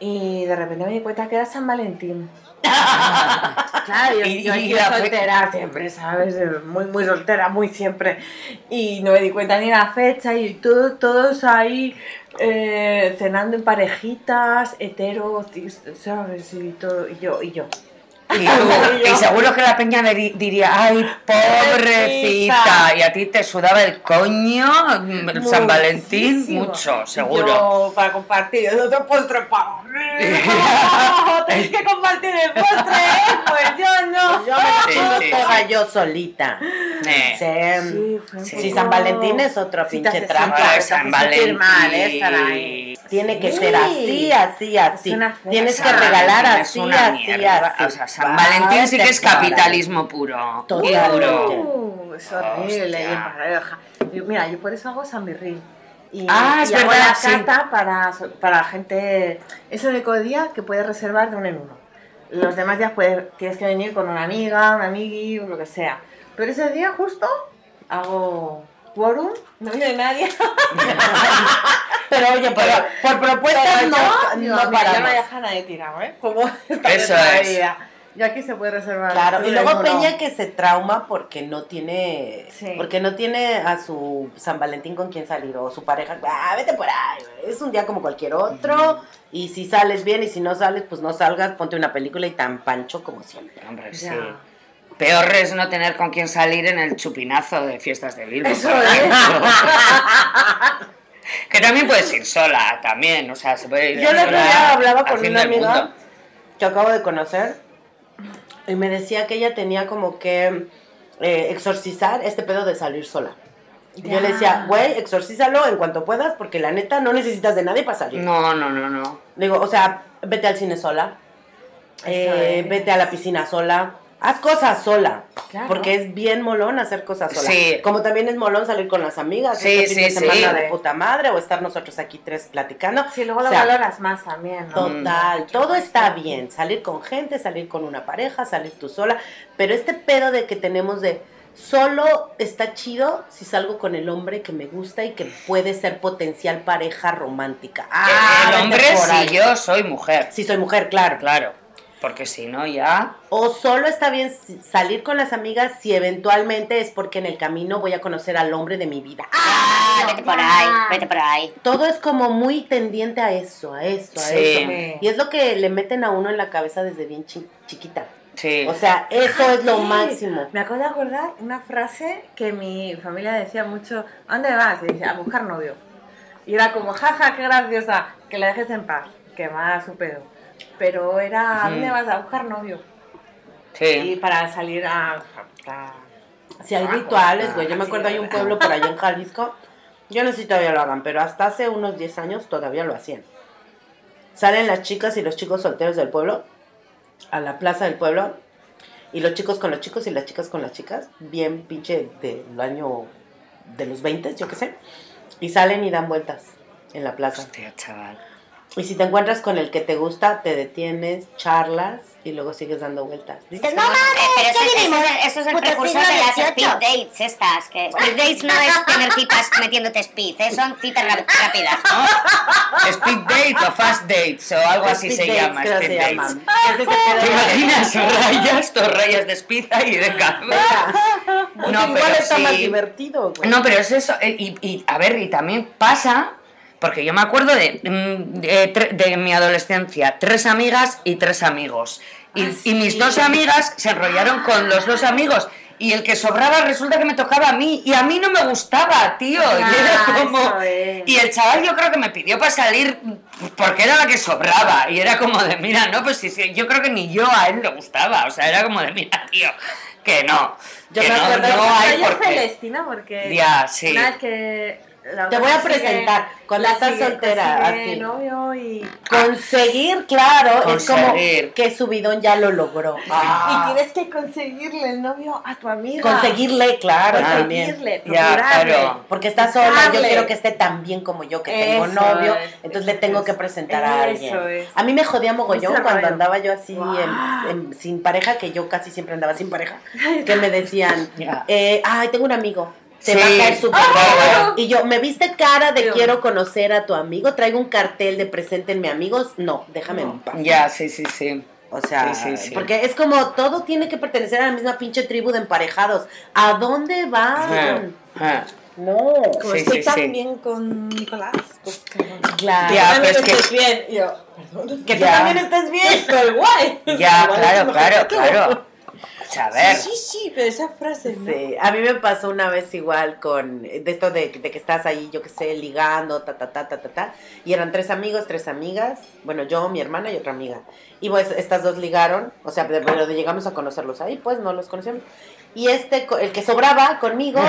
Y de repente me di cuenta que era San Valentín. claro, yo, Y- yo y la soltera siempre, ¿sabes? Muy, muy soltera, muy siempre. Y no me di cuenta ni la fecha y todo, todos ahí eh, cenando en parejitas, heteros, ¿sabes? Y todo, y yo, y yo. Y, tú- y seguro que la peña diría, ay, pobrecita. Y a ti te sudaba el coño, el San Valentín, mucho, seguro. Yo, para compartir, el otro postre para Tenéis que compartir el postre, ¿eh? Pues yo no. Yo me Sí, sí, yo solita. Eh. Sí. Sí, San Valentín es otro pinche trampa. San mal, ¿eh? Valentín. Tiene que ser así, así, así. Tienes que regalar así, así, así. San Valentín sí que es capitalismo puro. Puro. Uh, es horrible. Yo- Mira, yo por eso hago San Virril. Y, Ah, es y hago verdad, la sí. carta para, para gente. Es el único día que puedes reservar de uno en uno. Los demás días puedes, tienes que venir con una amiga, un amigui, o lo que sea. Pero ese día justo hago quórum, no viene nadie. Pero oye, pero por propuestas no, no no voy a dejar a nadie tirado, ¿eh? Como Eso la es. vida. Yo aquí se puede reservar. Claro, y luego. Peña que se trauma porque no tiene Sí. porque no tiene a su San Valentín con quien salir o su pareja, ah, vete por ahí, es un día como cualquier otro y si sales bien y si no sales, pues no salgas, ponte una película y tan pancho como siempre. Hombre, sí. Ya. Peor es no tener con quién salir en el chupinazo de fiestas de Bilbo. Eso es. que también puedes ir sola, también, o sea, se puede ir Yo el otro sola día hablaba con una amiga mundo. que acabo de conocer y me decía que ella tenía como que eh, exorcizar este pedo de salir sola. Yo le decía, güey, exorcízalo en cuanto puedas porque la neta no necesitas de nadie para salir. No, no, no, no. Digo, o sea, vete al cine sola, eh, vete a la piscina sola, haz cosas sola, Claro. porque es bien molón hacer cosas sola. Sí. Como también es molón salir con las amigas, Sí, este fin de sí, semana sí. de puta madre, o estar nosotros aquí tres platicando. Sí, luego lo O sea, valoras más también, ¿no? Total, todo está bien, salir con gente, salir con una pareja, salir tú sola, pero este pedo de que tenemos de solo está chido si salgo con el hombre que me gusta y que puede ser potencial pareja romántica. Ah, el hombre, si yo soy mujer. Si soy mujer, claro. Claro. Porque si no, ya. O solo está bien salir con las amigas si eventualmente es porque en el camino voy a conocer al hombre de mi vida. Ah, vete por ahí, vete por ahí. Todo es como muy tendiente a eso, a eso, a Sí. eso. Y es lo que le meten a uno en la cabeza desde bien chi- chiquita. Sí. O sea, eso es lo Sí. máximo. Me acabo de acordar una frase que mi familia decía mucho, ¿a dónde vas? Y decía, a buscar novio. Y era como, jaja, qué graciosa, que la dejes en paz, que va a su pedo. Pero era, ¿a dónde vas? A buscar novio. Y sí. para salir a... a- Si hay Ah, rituales, güey. Yo me acuerdo hay un pueblo por allá en Jalisco. Yo no sé si todavía lo hagan, pero hasta hace unos 10 años todavía lo hacían. Salen las chicas y los chicos solteros del pueblo a la plaza del pueblo. Y los chicos con los chicos y las chicas con las chicas. Bien pinche del año de los 20, yo qué sé. Y salen y dan vueltas en la plaza. Hostia, chaval. Y si te encuentras con el que te gusta, te detienes, charlas y luego sigues dando vueltas. Dices, no mames, pero eso, es- eso es- eso es el precursor de las speed dates estas. Que speed dates no es tener citas metiéndote speed, eh, son citas rap- rápidas, ¿no? Speed date o fast dates o algo así Speed se dates, llama. Speed se dates. llaman. ¿Te imaginas rayas, dos rayas de speed ahí de No, igual pero está más divertido, güey. No, pero es eso. eh, Y, y, a ver, y también pasa, porque yo me acuerdo de, mm, de, de mi adolescencia, tres amigas y tres amigos. Y, Ah, y mis sí. dos amigas se enrollaron con los dos amigos. Y el que sobraba resulta que me tocaba a mí. Y a mí no me gustaba, tío. y era como. es. Y el chaval yo creo que me pidió para salir porque era la que sobraba. Y era como de, mira, no, pues sí, sí, yo creo que ni yo a él le gustaba. O sea, era como de, mira, tío, que no. Yo que me no, acuerdo- no hay. Celestina porque Ya, sí. una vez que la Te voy a presentar con la sigue- soltera, así. novio y... Conseguir, claro, es como que su bidón ya lo logró. Ah. Y tienes que conseguirle el novio a tu amiga. Conseguirle, claro, también. Conseguirle, Ya, procurarle. claro. Porque está sola, yo quiero que esté tan bien como yo, que tengo Eso novio, es, entonces le tengo es. que presentar a alguien. Eso es. A mí me jodía mogollón cuando andaba yo así Wow. en- en- sin pareja, que yo casi siempre andaba sin pareja, que me decían, Ya. eh, ay, tengo un amigo. Te Sí. va a caer súper bien. Y yo, ¿me viste cara de Dios. quiero conocer a tu amigo? Traigo un cartel de preséntenme amigos. No, déjame en paz. Ya, sí, sí, sí. O sea, Sí, sí, sí. porque es como todo tiene que pertenecer a la misma pinche tribu de emparejados. ¿A dónde van? Ah. No. Como Sí, estoy sí, tan sí. bien con Nicolás, pues que Claro. Ya, también pero es que- estés bien. Yo, perdón. Que tú Ya. también estés bien. Estoy guay. Ya, claro, claro, claro. A ver. Sí, sí, sí, pero esa frase no. Sí, a mí me pasó una vez igual con de esto de, de que estás ahí, yo qué sé, ligando, ta, ta, ta, ta, ta, ta. Y eran tres amigos, tres amigas. Bueno, yo, mi hermana y otra amiga. Y pues estas dos ligaron, o sea, pero llegamos a conocerlos ahí, pues no los conocíamos. Y este, el que sobraba conmigo,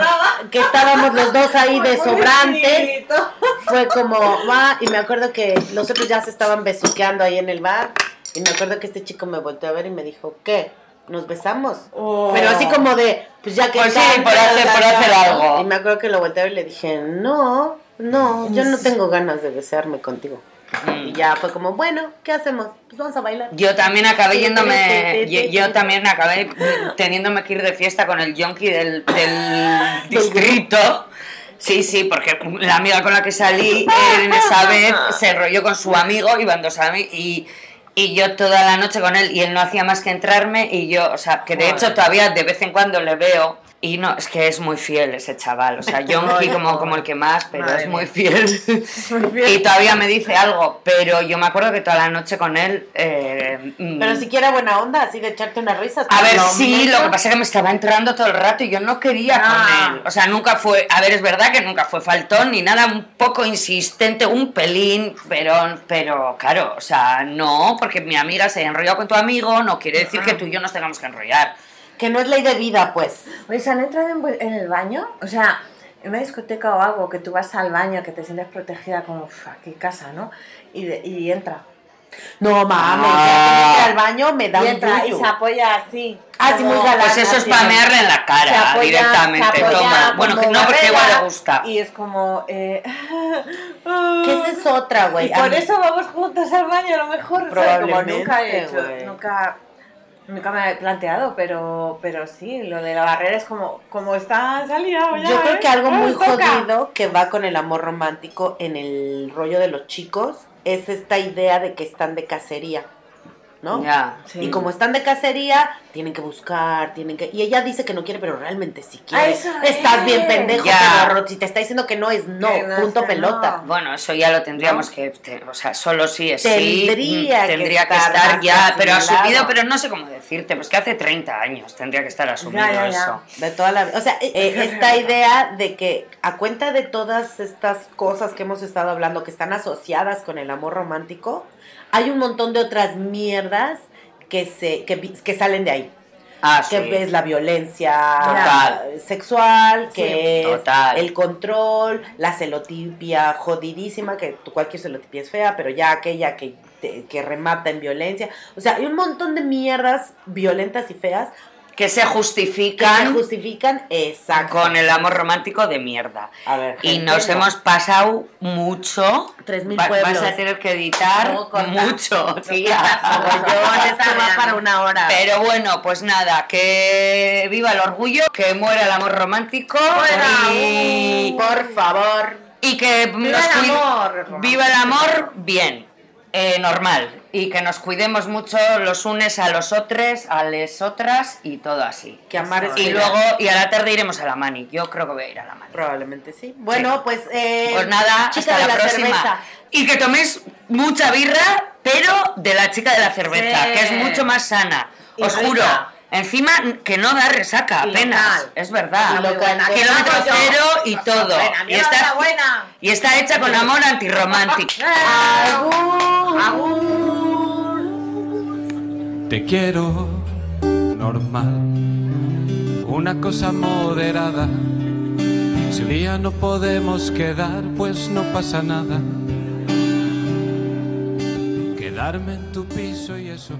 que estábamos los dos ahí de sobrantes, fue como, va, y me acuerdo que los otros ya se estaban besuqueando ahí en el bar. Y me acuerdo que este chico me volteó a ver y me dijo, ¿qué? ¿Nos besamos? Pero así como de, pues ya que Pues sí, están, por hacer- por hacer algo. Y me acuerdo que lo volteé y le dije, no, no, yo no tengo ganas de besarme contigo. Y ya fue como, bueno, ¿qué hacemos? Pues vamos a bailar. Yo también acabé yéndome, yo, yo también acabé teniéndome que ir de fiesta con el yonki del, del distrito. Sí, sí, porque la amiga con la que salí en esa vez se enrolló con su amigo, iban dos amigos, y, y yo toda la noche con él, y él no hacía más que entrarme, y yo, o sea, que de hecho todavía de vez en cuando le veo, y no, es que es muy fiel ese chaval, o sea, yonki como, como el que más, pero Madre es muy mía. fiel. Y todavía me dice algo, pero yo me acuerdo que toda la noche con él. eh, mm, Pero siquiera buena onda, así de echarte unas risas. a ver, sí, lo que pasa es que me estaba entrando todo el rato y yo no quería Ah. con él. O sea, nunca fue. A ver, es verdad que nunca fue faltón ni nada, un poco insistente, un pelín, pero, pero claro, o sea, no, porque mi amiga se enrolló con tu amigo, no quiere decir que tú y yo nos tengamos que enrollar. Que no es ley de vida, pues. Oye, ¿se han entrado en, el baño? O sea, en una discoteca o algo, que tú vas al baño, que te sientes protegida como, "Uf, aquí casa, ¿no? Y, de- y entra. No mames, Ah. ya que entra al baño me da y un entra y se apoya así. Ah, sí, muy galán. Pues eso es así, para ¿no? mearle en la se cara apoya- directamente. se apoya Toma. Bueno, que no, porque igual le gusta. Y es como... Eh, Que esa es otra, güey. Y por mí- eso vamos juntos al baño, a lo mejor. ¿sabes? Como Probablemente, nunca he hecho, nunca, nunca me he planteado, pero, pero sí, lo de la barrera es como, como está salido ya. Yo creo ¿eh? que algo Ah, muy toca. jodido que va con el amor romántico en el rollo de los chicos es esta idea de que están de cacería, ¿no? Ya. Y como están de cacería, tienen que buscar, tienen que... Y ella dice que no quiere, pero realmente sí quiere. eso Estás es. bien pendejo, Ya. pero si te está diciendo que no es no, es punto que pelota. no. Bueno, eso ya lo tendríamos que, te- o sea, solo sí es sí, Tendría mm, que tendría que estar ya, pero asumido, pero no sé cómo decirte, pues que hace 30 años tendría que estar asumido Ya, ya, ya. eso. De toda la vida. O sea, eh, esta idea de que a cuenta de todas estas cosas que hemos estado hablando que están asociadas con el amor romántico, hay un montón de otras mierdas que se que, que salen de ahí. Ah, Que sí. es la violencia Total. sexual, que Sí, es total. el control, la celotipia jodidísima, que cualquier celotipia es fea, pero ya aquella que, que remata en violencia. O sea, hay un montón de mierdas violentas y feas que se que se justifican justifican exacto. con el amor romántico de mierda. A ver, Y nos no. hemos pasado mucho. Tres mil Va- pueblos. Vas a tener que editar No, mucho, tía. Esto va para una hora. Pero bueno, pues nada, que viva el orgullo, que muera el amor romántico y, Por favor. y que Viva nos el amor. viva el amor bien, eh, normal, y que nos cuidemos mucho los unes a los otros, a las otras y todo así. Que amar es Y luego, y a la tarde iremos a la mani. Yo creo que voy a ir a la mani. Probablemente sí. Bueno, pues. Eh, Pues nada, chica hasta de la, la próxima. cerveza. Y que toméis mucha birra, pero de la chica de la cerveza, Sí. que es mucho más sana. Y Os rica. juro. Encima que no da resaca apenas. local. Es verdad. Local. Kilómetro Que no hago yo. cero y todo. Buena, Y está, buena. y está hecha con amor antirromántico. Te quiero normal, una cosa moderada. Si un día no podemos quedar, pues no pasa nada. Quedarme en tu piso y eso